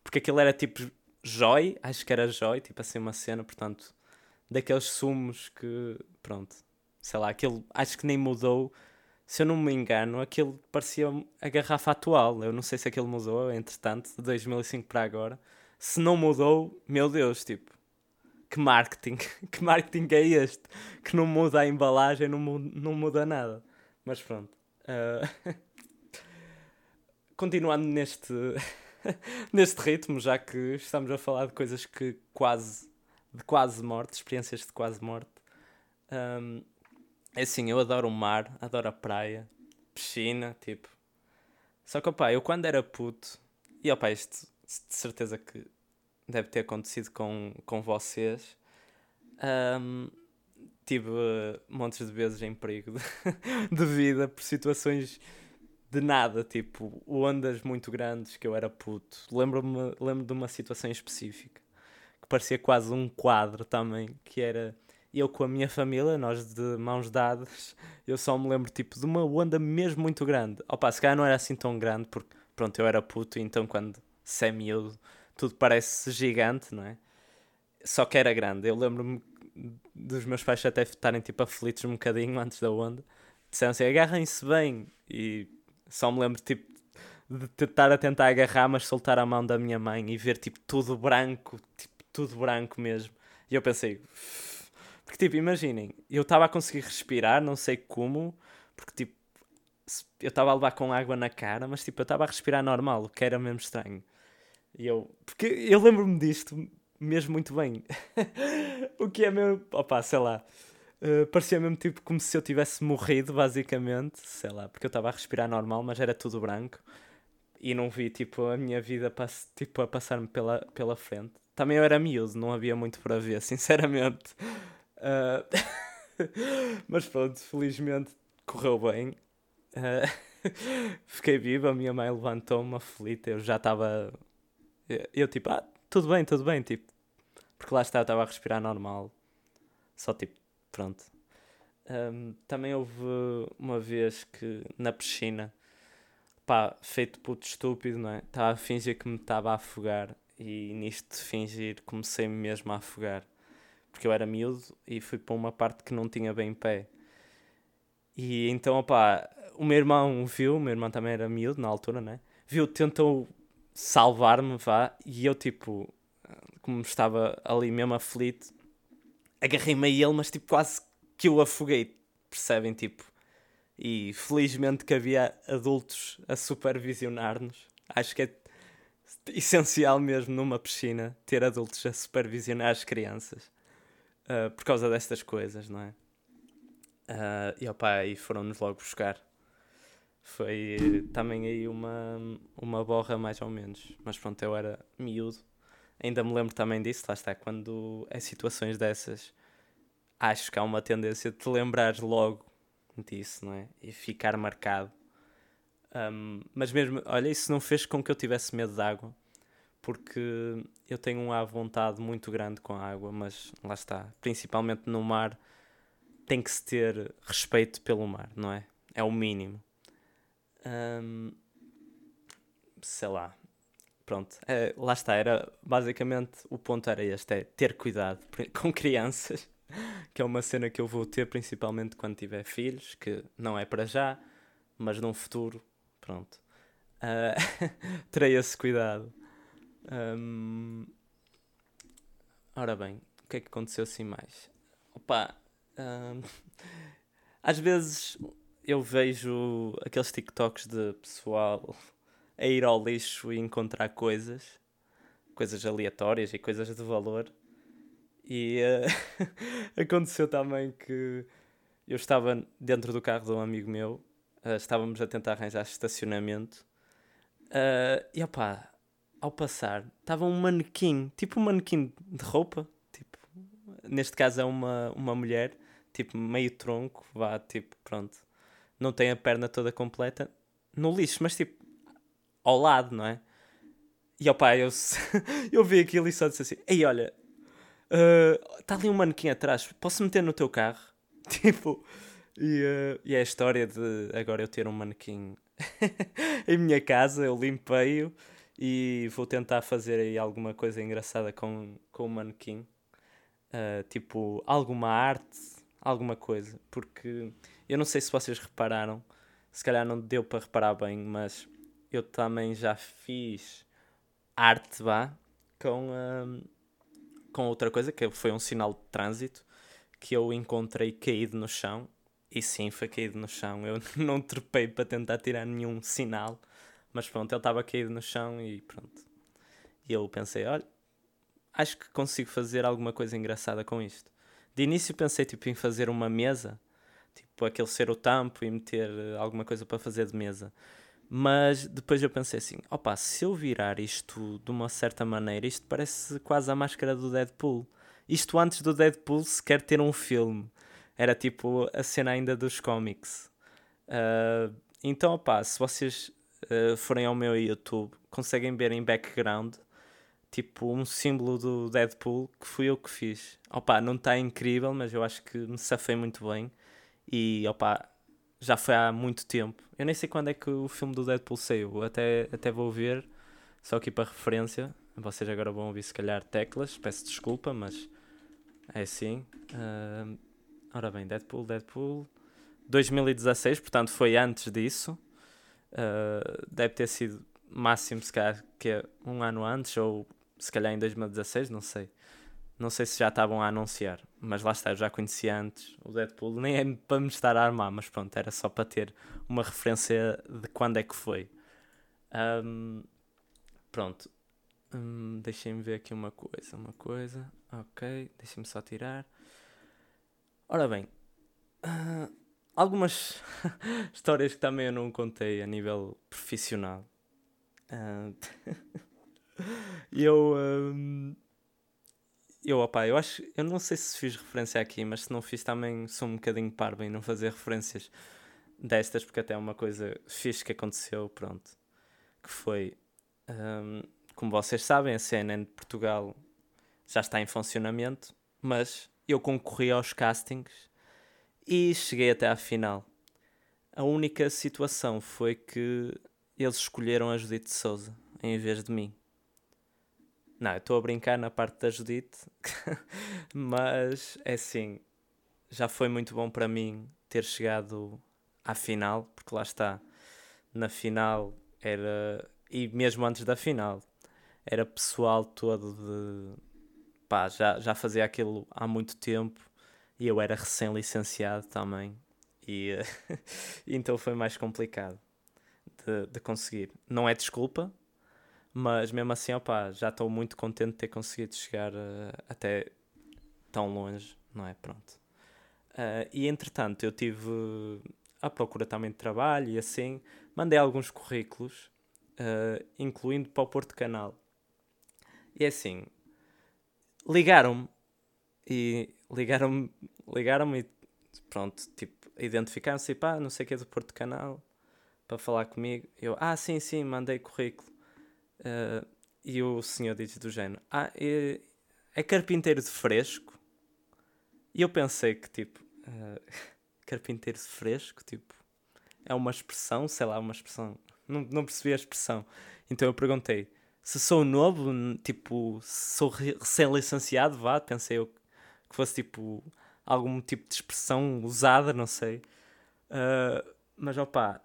Porque aquilo era tipo joy, acho que era joy, tipo assim uma cena, portanto, daqueles sumos que, pronto, sei lá, aquilo acho que nem mudou. Se eu não me engano, aquilo parecia a garrafa atual. Eu não sei se aquilo mudou, entretanto, de 2005 para agora. Se não mudou, meu Deus, tipo, que marketing, que marketing é este? Que não muda a embalagem, não muda, não muda nada. Mas pronto. Uh... Continuando neste, neste ritmo, já que estamos a falar de coisas que quase, de quase morte, experiências de quase morte. Um, é assim, eu adoro o mar, adoro a praia, piscina, tipo. Só que, opá, eu quando era puto, e opá, isto de certeza que deve ter acontecido com, com vocês. Um, tive montes de vezes em perigo de, de vida por situações de nada, tipo ondas muito grandes que eu era puto. Lembro-me lembro de uma situação específica que parecia quase um quadro também, que era eu com a minha família, nós de mãos dadas, eu só me lembro tipo de uma onda mesmo muito grande. Opa, se calhar não era assim tão grande, porque pronto, eu era puto, então quando se é miúdo tudo parece gigante, não é? Só que era grande. Eu lembro-me dos meus pais até estarem tipo aflitos um bocadinho antes da onda. Disseram assim: agarrem-se bem. E só me lembro tipo de estar a tentar agarrar, mas soltar a mão da minha mãe e ver tipo tudo branco, tipo tudo branco mesmo. E eu pensei, porque tipo, imaginem, eu estava a conseguir respirar, não sei como, porque tipo, eu estava a levar com água na cara, mas tipo, eu estava a respirar normal, o que era mesmo estranho. E eu. Porque eu lembro-me disto mesmo muito bem. o que é mesmo. Opa, sei lá. Uh, parecia mesmo tipo como se eu tivesse morrido, basicamente. Sei lá, porque eu estava a respirar normal, mas era tudo branco. E não vi tipo a minha vida pass tipo, a passar-me pela, pela frente. Também eu era miúdo, não havia muito para ver, sinceramente. Uh... mas pronto, felizmente correu bem. Uh... Fiquei viva, a minha mãe levantou-me aflita, eu já estava eu tipo, ah, tudo bem, tudo bem, tipo, porque lá está, eu estava a respirar normal, só tipo, pronto. Um, também houve uma vez que na piscina, pá, feito puto estúpido, não é? Estava a fingir que me estava a afogar e nisto de fingir comecei mesmo a afogar porque eu era miúdo e fui para uma parte que não tinha bem pé. E então, opá, o meu irmão viu, o meu irmão também era miúdo na altura, né? Viu, tentou salvar-me, vá, e eu, tipo, como estava ali mesmo aflito, agarrei-me a ele, mas, tipo, quase que eu afoguei, percebem, tipo, e felizmente que havia adultos a supervisionar-nos, acho que é essencial mesmo numa piscina ter adultos a supervisionar as crianças, uh, por causa destas coisas, não é? Uh, e opa, e foram-nos logo buscar. Foi também aí uma, uma borra mais ou menos. Mas pronto, eu era miúdo. Ainda me lembro também disso, lá está, quando é situações dessas, acho que há uma tendência de te lembrares logo disso, não é? E ficar marcado. Um, mas mesmo, olha, isso não fez com que eu tivesse medo de água, porque eu tenho uma vontade muito grande com a água, mas lá está, principalmente no mar, tem que se ter respeito pelo mar, não é? É o mínimo. Um, sei lá. Pronto, é, lá está. Era basicamente o ponto era este: é ter cuidado com crianças. que é uma cena que eu vou ter principalmente quando tiver filhos, que não é para já, mas num futuro, pronto. Uh, terei esse cuidado. Um, ora bem, o que é que aconteceu assim mais? Opa, um, às vezes eu vejo aqueles TikToks de pessoal a ir ao lixo e encontrar coisas, coisas aleatórias e coisas de valor. E uh, aconteceu também que eu estava dentro do carro de um amigo meu, uh, estávamos a tentar arranjar estacionamento. Uh, e opá, ao passar, estava um manequim, tipo um manequim de roupa, tipo, neste caso é uma, uma mulher, tipo meio tronco, vá, tipo, pronto, não tem a perna toda completa, no lixo, mas tipo, ao lado, não é? E opá, eu, eu vi aquilo e só disse assim, ei, olha, está uh, ali um manequim atrás, posso meter no teu carro? Tipo, e, uh, e é a história de agora eu ter um manequim em minha casa, eu limpei-o e vou tentar fazer aí alguma coisa engraçada com, com o manequim. Uh, tipo, alguma arte, alguma coisa. Porque eu não sei se vocês repararam, se calhar não deu para reparar bem, mas eu também já fiz arte, vá, com, uh, com outra coisa, que foi um sinal de trânsito que eu encontrei caído no chão. E sim, foi caído no chão. Eu não trepei para tentar tirar nenhum sinal mas pronto, ele estava caído no chão e pronto. E eu pensei, olha, acho que consigo fazer alguma coisa engraçada com isto. De início pensei tipo em fazer uma mesa, tipo aquele ser o tampo e meter eh, alguma coisa para fazer de mesa. Mas depois eu pensei assim, opa, se eu virar isto de uma certa maneira, isto parece quase a máscara do Deadpool. Isto antes do Deadpool sequer ter um filme. Era tipo a cena ainda dos cómics. Uh, então, opá, se vocês uh, forem ao meu YouTube, conseguem ver em background tipo um símbolo do Deadpool que fui eu que fiz. Opa, não está incrível, mas eu acho que me safei muito bem. E opa, já foi há muito tempo. Eu nem sei quando é que o filme do Deadpool saiu. Até, até vou ver, só aqui para referência. Vocês agora vão ouvir se calhar teclas, peço desculpa, mas é assim. Uh, ora bem, Deadpool, Deadpool. 2016, portanto foi antes disso. Uh, deve ter sido máximo, se calhar, que é um ano antes, ou se calhar em 2016, não sei. Não sei se já estavam a anunciar, mas lá está, eu já conhecia antes o Deadpool, nem é para me estar a armar, mas pronto, era só para ter uma referência de quando é que foi. Um, pronto, um, deixem-me ver aqui uma coisa, uma coisa, ok, deixem-me só tirar. Ora bem, uh, algumas histórias que também eu não contei a nível profissional. Uh, eu. Um, eu, opa, eu acho. Eu não sei se fiz referência aqui, mas se não fiz também sou um bocadinho parvo em não fazer referências destas, porque até é uma coisa fixe que aconteceu, pronto. Que foi. Um, como vocês sabem, a CNN de Portugal já está em funcionamento, mas eu concorri aos castings e cheguei até à final. A única situação foi que eles escolheram a Judite Souza em vez de mim. Não, estou a brincar na parte da Judite, mas é assim, já foi muito bom para mim ter chegado à final, porque lá está, na final era, e mesmo antes da final, era pessoal todo de pá, já, já fazia aquilo há muito tempo e eu era recém-licenciado também, e então foi mais complicado de, de, conseguir. Não é desculpa, mas mesmo assim, já estou muito contente de ter conseguido chegar uh, até tão longe, não é? Pronto. Uh, e entretanto, eu tive à procura também de trabalho e assim, mandei alguns currículos, uh, incluindo para o Porto Canal. E é assim, ligaram-me e ligaram-me ligaram e pronto, tipo, identificaram-se e pá, não sei o que é do Porto Canal para falar comigo. Eu, ah, sim, sim, mandei currículo. Uh, e o senhor diz do género, ah, é, é carpinteiro de fresco? E eu pensei que tipo, uh, carpinteiro de fresco, tipo, é uma expressão, sei lá, uma expressão. Não, não percebi a expressão. Então eu perguntei, se sou novo, tipo, sou recém-licenciado, vá, pensei eu que fosse tipo algum tipo de expressão usada, não sei. Uh, mas opá,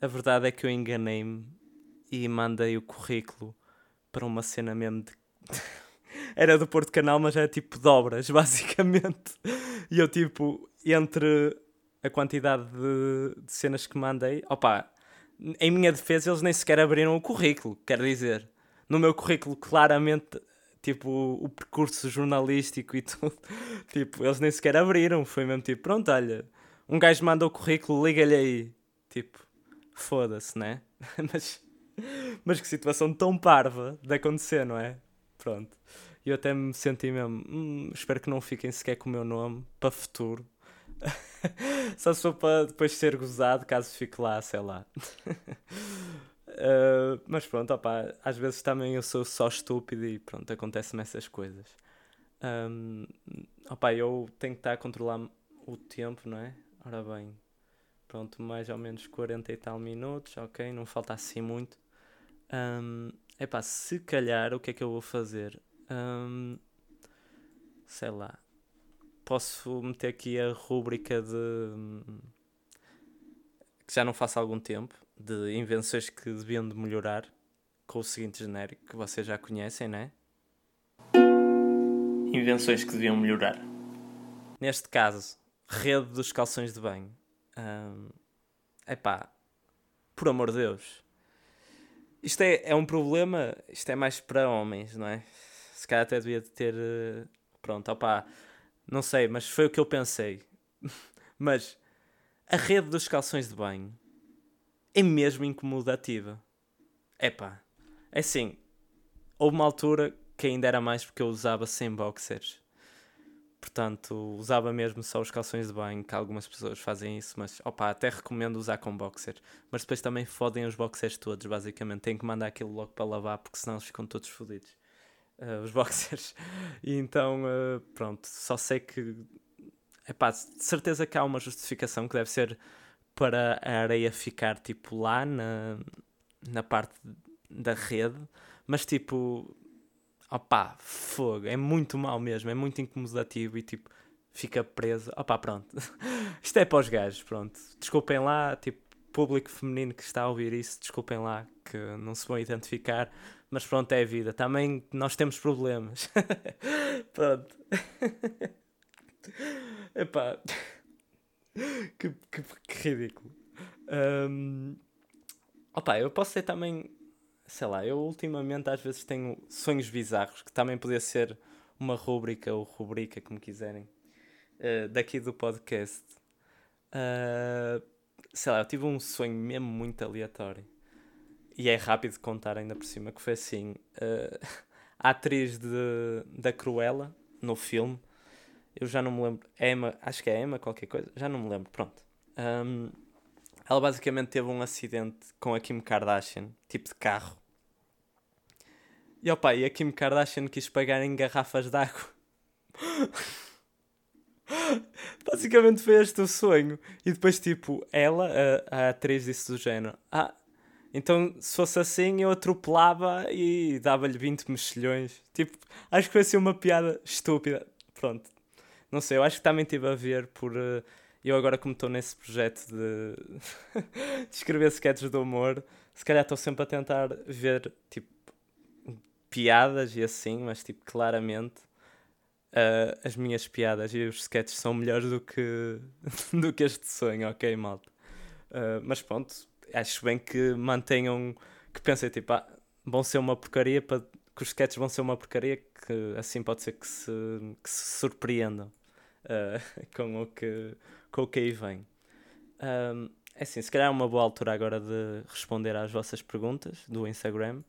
a verdade é que eu enganei-me e mandei o currículo para uma cena mesmo de. era do Porto Canal, mas era tipo de obras, basicamente. E eu, tipo, entre a quantidade de, de cenas que mandei, opá, em minha defesa, eles nem sequer abriram o currículo, quer dizer. No meu currículo, claramente, tipo, o, o percurso jornalístico e tudo, tipo, eles nem sequer abriram. Foi mesmo tipo, pronto, olha, um gajo manda o currículo, liga-lhe aí. Tipo, foda-se, né? mas, mas que situação tão parva de acontecer, não é? Pronto. E eu até me senti mesmo, hum, espero que não fiquem sequer com o meu nome para futuro. Só se for para depois ser gozado, caso fique lá, sei lá. uh, mas pronto, opa, às vezes também eu sou só estúpido e pronto, acontecem-me essas coisas. Um, opa, eu tenho que estar a controlar o tempo, não é? Ora bem, pronto, mais ou menos 40 e tal minutos, ok? Não falta assim muito. Um, epá, se calhar o que é que eu vou fazer? Um, sei lá, posso meter aqui a rúbrica de que já não faço há algum tempo, de invenções que deviam de melhorar, com o seguinte genérico que vocês já conhecem, né? Invenções que deviam melhorar. Neste caso, rede dos calções de banho. Um, epá, por amor de Deus. Isto é, é um problema, isto é mais para homens, não é? Se calhar até devia ter. Eh, pronto, opá, não sei, mas foi o que eu pensei. mas a rede dos calções de banho é mesmo incomodativa. Epá, é assim, houve uma altura que ainda era mais porque eu usava sem boxers. Portanto, usava mesmo só os calções de banho, que algumas pessoas fazem isso, mas opa, até recomendo usar com boxers. Mas depois também fodem os boxers todos, basicamente. Tem que mandar aquilo logo para lavar, porque senão eles ficam todos fodidos. Uh, os boxers. E então, uh, pronto, só sei que. Epá, de certeza que há uma justificação que deve ser para a areia ficar tipo lá na, na parte da rede, mas tipo opá, fogo, é muito mal mesmo, é muito incomodativo e tipo, fica preso. Opá, pronto. Isto é para os gajos, pronto. Desculpem lá, tipo, público feminino que está a ouvir isso, desculpem lá que não se vão identificar, mas pronto, é a vida. Também nós temos problemas. pronto. Epá. Que, que, que ridículo. Um, opa, eu posso ser também sei lá, eu ultimamente às vezes tenho sonhos bizarros, que também podia ser uma rúbrica ou rubrica, como quiserem, uh, daqui do podcast. Uh, sei lá, eu tive um sonho mesmo muito aleatório. E é rápido de contar ainda por cima, que foi assim, uh, a atriz de, da Cruella, no filme, eu já não me lembro, Emma, acho que é Emma qualquer coisa, já não me lembro, pronto. Um, ela basicamente teve um acidente com a Kim Kardashian, tipo de carro. E opa, e a Kim Kardashian quis pagar em garrafas de água. Basicamente foi este o sonho. E depois, tipo, ela, a, a atriz, disse do género: Ah, então se fosse assim eu atropelava e dava-lhe 20 mexilhões. Tipo, acho que foi assim uma piada estúpida. Pronto. Não sei, eu acho que também tive a ver por. Uh, eu agora como estou nesse projeto de, de escrever sketches de humor, se calhar estou sempre a tentar ver tipo piadas e assim, mas tipo claramente uh, as minhas piadas e os sketches são melhores do que do que este sonho, ok, malta. Uh, mas pronto, acho bem que mantenham que pensem tipo, ah, vão ser uma porcaria para que os sketches vão ser uma porcaria que assim pode ser que se, que se surpreendam uh, com o que com o que aí vem. Um, é assim, se calhar é uma boa altura agora de responder às vossas perguntas do Instagram.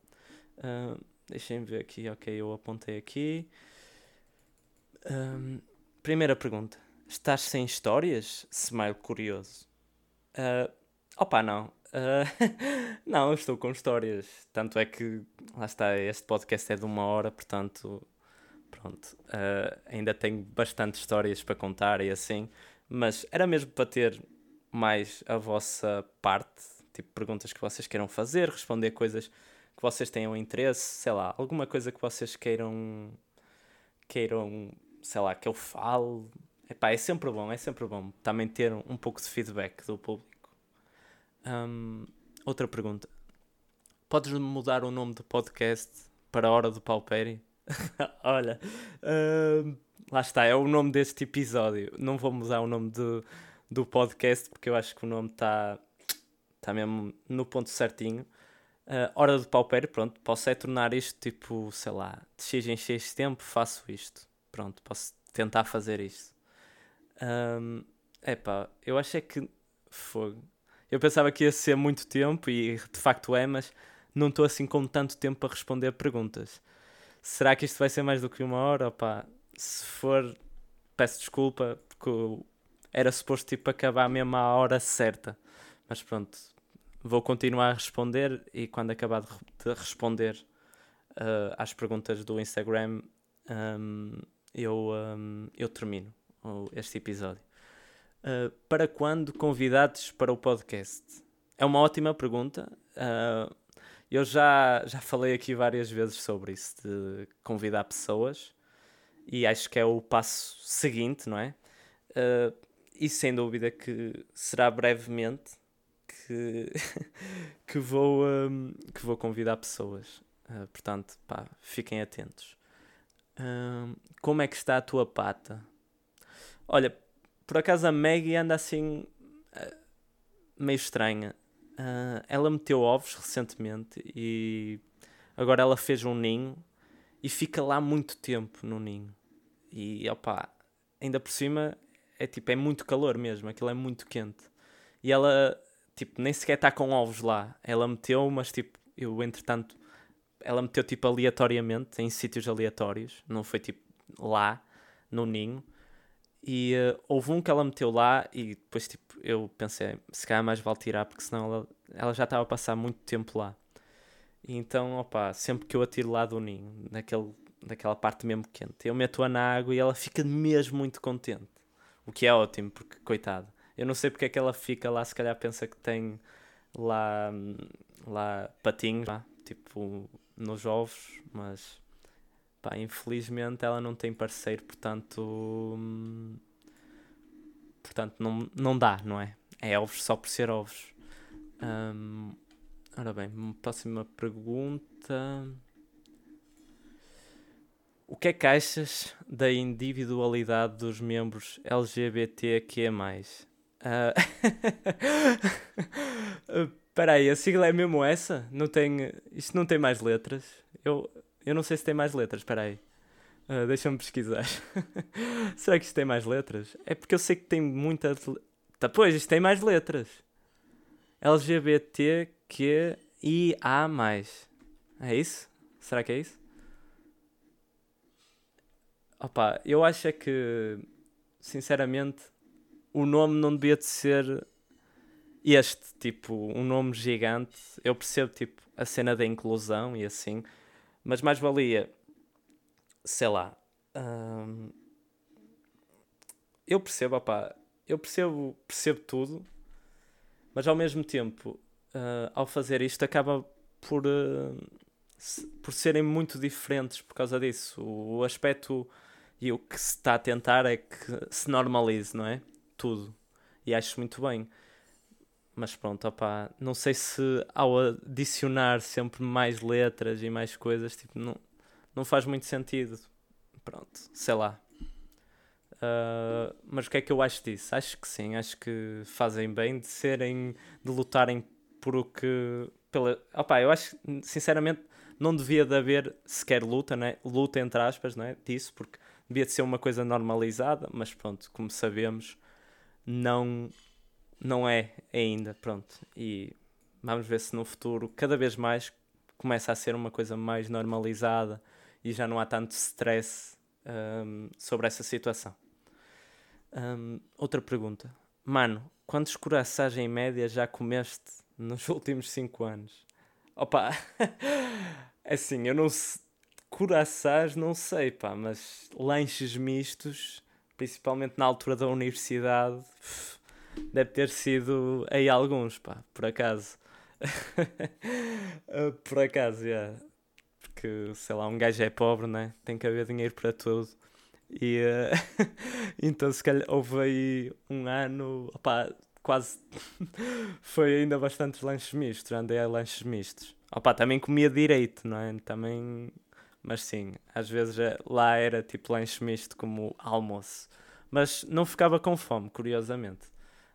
Uh, Deixem ver aqui, ok, eu apontei aqui. Um, primeira pergunta: Estás sem histórias? Smile curioso. Uh, opa, não. Uh, não, estou com histórias. Tanto é que, lá está, este podcast é de uma hora, portanto, pronto. Uh, ainda tenho bastante histórias para contar e assim mas era mesmo para ter mais a vossa parte, tipo perguntas que vocês queiram fazer, responder coisas que vocês tenham interesse, sei lá, alguma coisa que vocês queiram queiram sei lá, que eu falo. Epá, é sempre bom, é sempre bom também ter um, pouco de feedback do público. Um, outra pergunta. Podes mudar o nome do podcast para a Hora do Paupério? Olha, uh, lá está, é o nome deste episódio. Não vou mudar o nome do, do podcast porque eu acho que o nome está tá mesmo no ponto certinho. Uh, hora do paupério, pronto, posso é tornar isto tipo, sei lá, de x em x tempo faço isto. Pronto, posso tentar fazer isto. Um, epá, eu achei que fogo. Eu pensava que ia ser muito tempo e de facto é, mas não estou assim com tanto tempo para responder perguntas. Será que isto vai ser mais do que uma hora? Opá, se for, peço desculpa, porque era suposto tipo acabar mesmo à hora certa. Mas pronto, vou continuar a responder e quando acabar de, de responder uh, às perguntas do Instagram, um, eu, um, eu termino este episódio. Uh, para quando convidados para o podcast? É uma ótima pergunta. Uh, eu já, já falei aqui várias vezes sobre isso, de convidar pessoas, e acho que é o passo seguinte, não é? Uh, e sem dúvida que será brevemente que, que, vou, um, que vou convidar pessoas. Uh, portanto, pá, fiquem atentos. Uh, como é que está a tua pata? Olha, por acaso a Maggie anda assim uh, meio estranha. ela meteu ovos recentemente e agora ela fez um ninho e fica lá muito tempo no ninho. E opá, ainda por cima é tipo, é muito calor mesmo, aquilo é muito quente. E ela tipo, nem sequer está com ovos lá. Ela meteu, mas tipo, eu entretanto, ela meteu tipo aleatoriamente, em sítios aleatórios, não foi tipo lá, no ninho. E uh, houve um que ela meteu lá e depois tipo, eu pensei, se calhar mais vale tirar, porque senão ela, ela já estava a passar muito tempo lá. Então, opa, sempre que eu atiro lá do ninho, naquele, naquela parte mesmo quente, eu meto-a na água e ela fica mesmo muito contente. O que é ótimo, porque, coitado, eu não sei porque é que ela fica lá, se calhar pensa que tem lá, lá patinhos, lá, tipo, nos ovos, mas pá, infelizmente ela não tem parceiro, portanto. Portanto, não, não dá, não é? É ovos só por ser ovos. Um, ora bem, próxima pergunta. O que é que achas da individualidade dos membros LGBTQ+. Uh... Espera aí, a sigla é mesmo essa? Não tem... Isto não tem mais letras? Eu, eu não sei se tem mais letras, espera aí. Uh, Deixa-me pesquisar. Será que isto tem mais letras? É porque eu sei que tem muita... Tá, pois, isto tem mais letras. LGBTQIA+. É isso? Será que é isso? Opa, eu acho é que, sinceramente, o nome não devia de ser este, tipo, um nome gigante. Eu percebo, tipo, a cena da inclusão e assim, mas mais valia, sei lá. Hum, eu percebo, opá, eu percebo, percebo tudo, mas ao mesmo tempo, uh, ao fazer isto, acaba por, uh, por serem muito diferentes por causa disso. O aspecto e o que se está a tentar é que se normalize, não é? tudo. E acho muito bem. Mas pronto, opá, não sei se ao adicionar sempre mais letras e mais coisas, tipo, não, não faz muito sentido. Pronto, sei lá. Uh, mas o que é que eu acho disso? Acho que sim, acho que fazem bem de serem, de lutarem por o que. Pela, opa, eu acho sinceramente não devia de haver sequer luta, né? luta entre aspas, né? disso, porque devia de ser uma coisa normalizada, mas pronto, como sabemos, não, não é ainda, pronto. E vamos ver se no futuro, cada vez mais, começa a ser uma coisa mais normalizada e já não há tanto stress um, sobre essa situação. Um, outra pergunta. Mano, quantos corações em média já comeste nos últimos 5 anos? Opa, assim, eu não sei. Corações não sei, pá, mas lanches mistos principalmente na altura da universidade, deve ter sido aí alguns, pá, por acaso. por acaso, yeah. Porque, sei lá, um gajo é pobre, né? Tem que haver dinheiro para tudo. E uh, então se calhar houve aí um ano, opá, quase foi ainda bastantes lanches mistos, andei a lanches mistos. Opá, também comia direito, não é? Também, mas sim, às vezes eh, lá era tipo lanche misto como almoço. Mas não ficava com fome, curiosamente.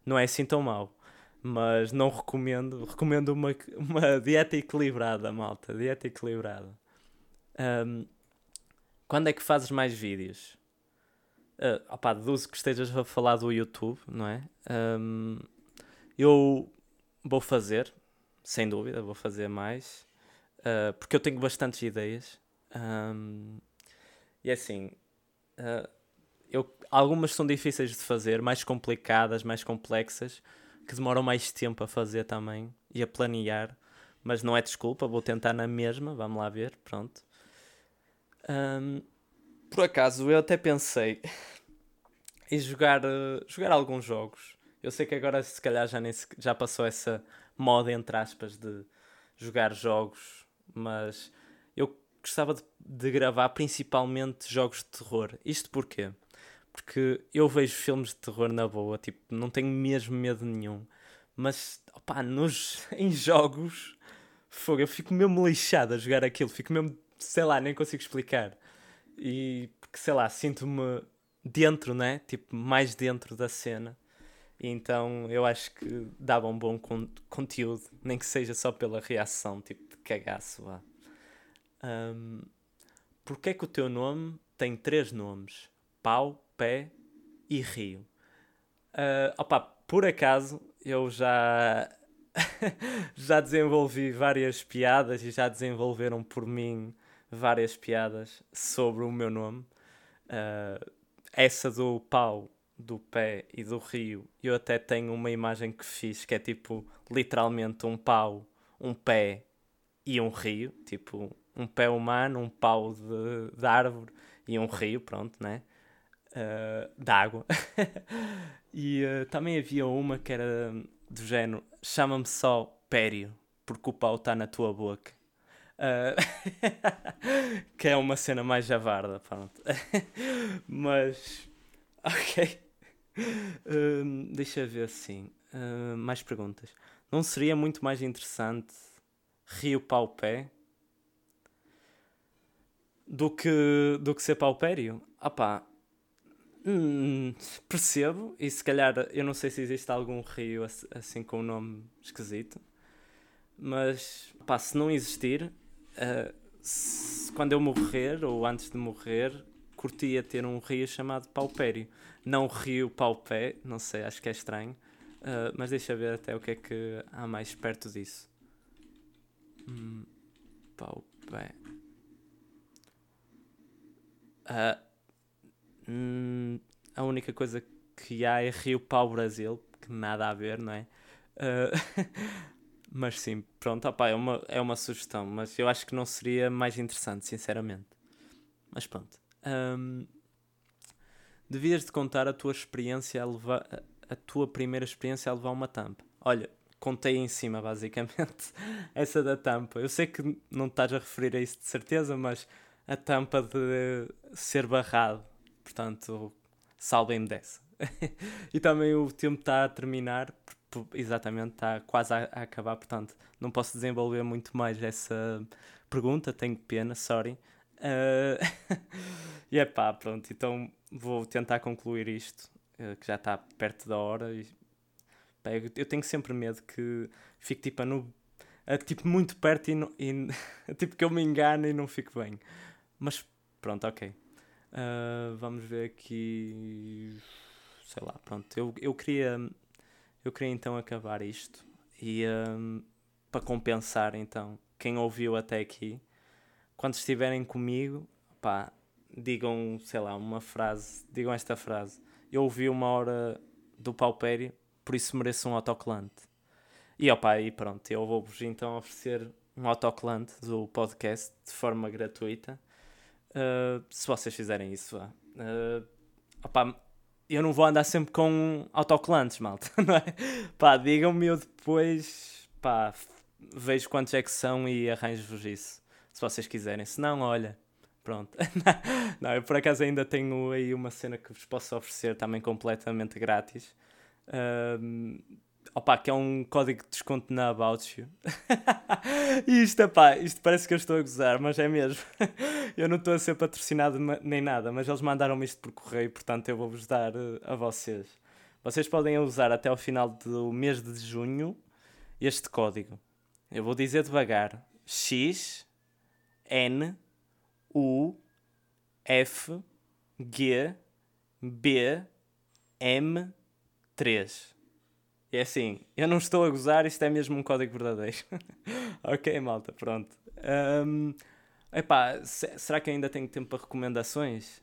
Não é assim tão mau. Mas não recomendo. Recomendo uma, uma dieta equilibrada, malta. Dieta equilibrada. Um, quando é que fazes mais vídeos? Uh, opá, deduzo que estejas a falar do YouTube, não é? Um, eu vou fazer, sem dúvida, vou fazer mais. Uh, porque eu tenho bastantes ideias. Um, e é assim. Uh, eu, algumas são difíceis de fazer, mais complicadas, mais complexas que demoram mais tempo a fazer também e a planear, mas não é desculpa, vou tentar na mesma, vamos lá ver, pronto. Um, por acaso eu até pensei em jogar, uh, jogar alguns jogos. Eu sei que agora se calhar já, nem já passou essa moda entre aspas de jogar jogos, mas eu gostava de, de gravar principalmente jogos de terror. Isto porquê? Porque eu vejo filmes de terror na boa, tipo, não tenho mesmo medo nenhum. Mas, opá, nos, em jogos, fogo, eu fico mesmo lixado a jogar aquilo, fico mesmo, sei lá, nem consigo explicar. E, porque, sei lá, sinto-me dentro, né? Tipo, mais dentro da cena. E então eu acho que dava um bom con conteúdo, nem que seja só pela reação, tipo, de cagaço, vá. Um, Porquê é que o teu nome tem três nomes? Pau, pé e rio. Uh, opa, por acaso eu já já desenvolvi várias piadas e já desenvolveram por mim várias piadas sobre o meu nome. Uh, essa do pau, do pé e do rio, eu até tenho uma imagem que fiz que é tipo literalmente um pau, um pé e um rio, tipo um pé humano, um pau de, de árvore e um rio, pronto, né? uh, d'água. e uh, também havia uma que era do género: chama-me só Pério, porque o pau está na tua boca. Uh, que é uma cena mais javarda, pronto. Mas, ok. Uh, deixa ver assim. Uh, mais perguntas. Não seria muito mais interessante Rio Pau Pé do que, do que ser paupério? Ah pá, Hum, percebo, e se calhar eu não sei se existe algum rio assim com um nome esquisito, mas pá, se não existir, se, quando eu morrer ou antes de morrer, curtia ter um rio chamado Paupério, não Rio Paupé, não sei, acho que é estranho, uh, mas deixa ver até o que é que há mais perto disso. Hum, Paupé. Uh, Hum, a única coisa que há é Rio Pau Brasil, que nada a ver, não é? Uh, mas sim, pronto, opa, é, uma, é uma sugestão, mas eu acho que não seria mais interessante, sinceramente. Mas pronto. Um, devias de contar a tua experiência a levar a tua primeira experiência a levar uma tampa. Olha, contei em cima, basicamente, essa da tampa. Eu sei que não estás a referir a isso de certeza, mas a tampa de ser barrado portanto, salvem-me dessa. e também o tempo está a terminar, exatamente, está quase a, a, acabar, portanto, não posso desenvolver muito mais essa pergunta, tenho pena, sorry. Uh, e é pá, pronto, então vou tentar concluir isto, uh, que já está perto da hora. E, pá, eu, eu, tenho sempre medo que fique tipo, no, uh, tipo muito perto e, no, e tipo que eu me engane e não fique bem. Mas pronto, ok. Uh, vamos ver aqui. Sei lá, pronto. Eu, eu queria. Eu queria então acabar isto. E um, para compensar então quem ouviu até aqui, quando estiverem comigo, pá, digam, sei lá, uma frase, digam esta frase. Eu ouvi uma hora do paupério, por isso mereço um autocolante. E opá, e pronto, eu vou-vos então oferecer um autocolante do podcast de forma gratuita. Uh, se vocês fizerem isso, uh, opá, eu não vou andar sempre com autocolantes, malta, não é? Pá, digam-me eu depois, pá, vejo quantos é que são e arranjo-vos isso, se vocês quiserem. Se não, olha, pronto. não, eu por acaso ainda tenho aí uma cena que vos posso oferecer também completamente grátis. Um, opa, que é um código de desconto na About You. isto, opá, isto parece que eu estou a gozar, mas é mesmo. eu não estou a ser patrocinado nem nada, mas eles mandaram-me isto por correio, portanto eu vou-vos dar uh, a vocês. Vocês podem usar até o final do mês de junho este código. Eu vou dizer devagar. X N U F G B M 3. É assim, eu não estou a gozar, isto é mesmo um código verdadeiro. ok, malta, pronto. Um, epá, se, será que ainda tenho tempo para recomendações?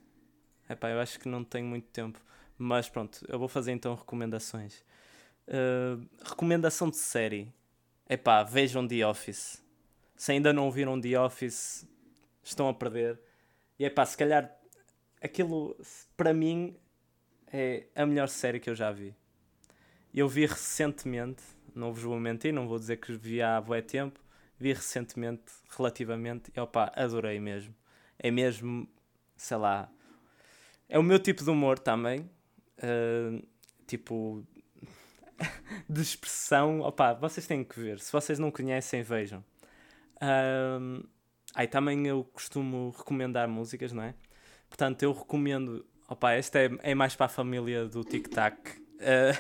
Epá, eu acho que não tenho muito tempo. Mas pronto, eu vou fazer então recomendações. Uh, recomendação de série. Epá, vejam The Office. Se ainda não viram The Office, estão a perder. E epá, se calhar aquilo para mim é a melhor série que eu já vi. Eu vi recentemente, não vos vou mentir, não vou dizer que vi há bué tempo, vi recentemente, relativamente, e opá, adorei mesmo. É mesmo, sei lá, é o meu tipo de humor também. Uh, tipo, de expressão, opá, vocês têm que ver. Se vocês não conhecem, vejam. Um, aí também eu costumo recomendar músicas, não é? Portanto, eu recomendo. Opa, esta é, é mais para a família do Tic Tac. Uh,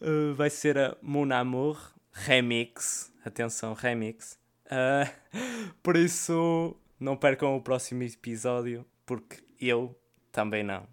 uh, vai ser a Mon Amour Remix. Atenção, Remix. Uh, por isso, não percam o próximo episódio, porque eu também não.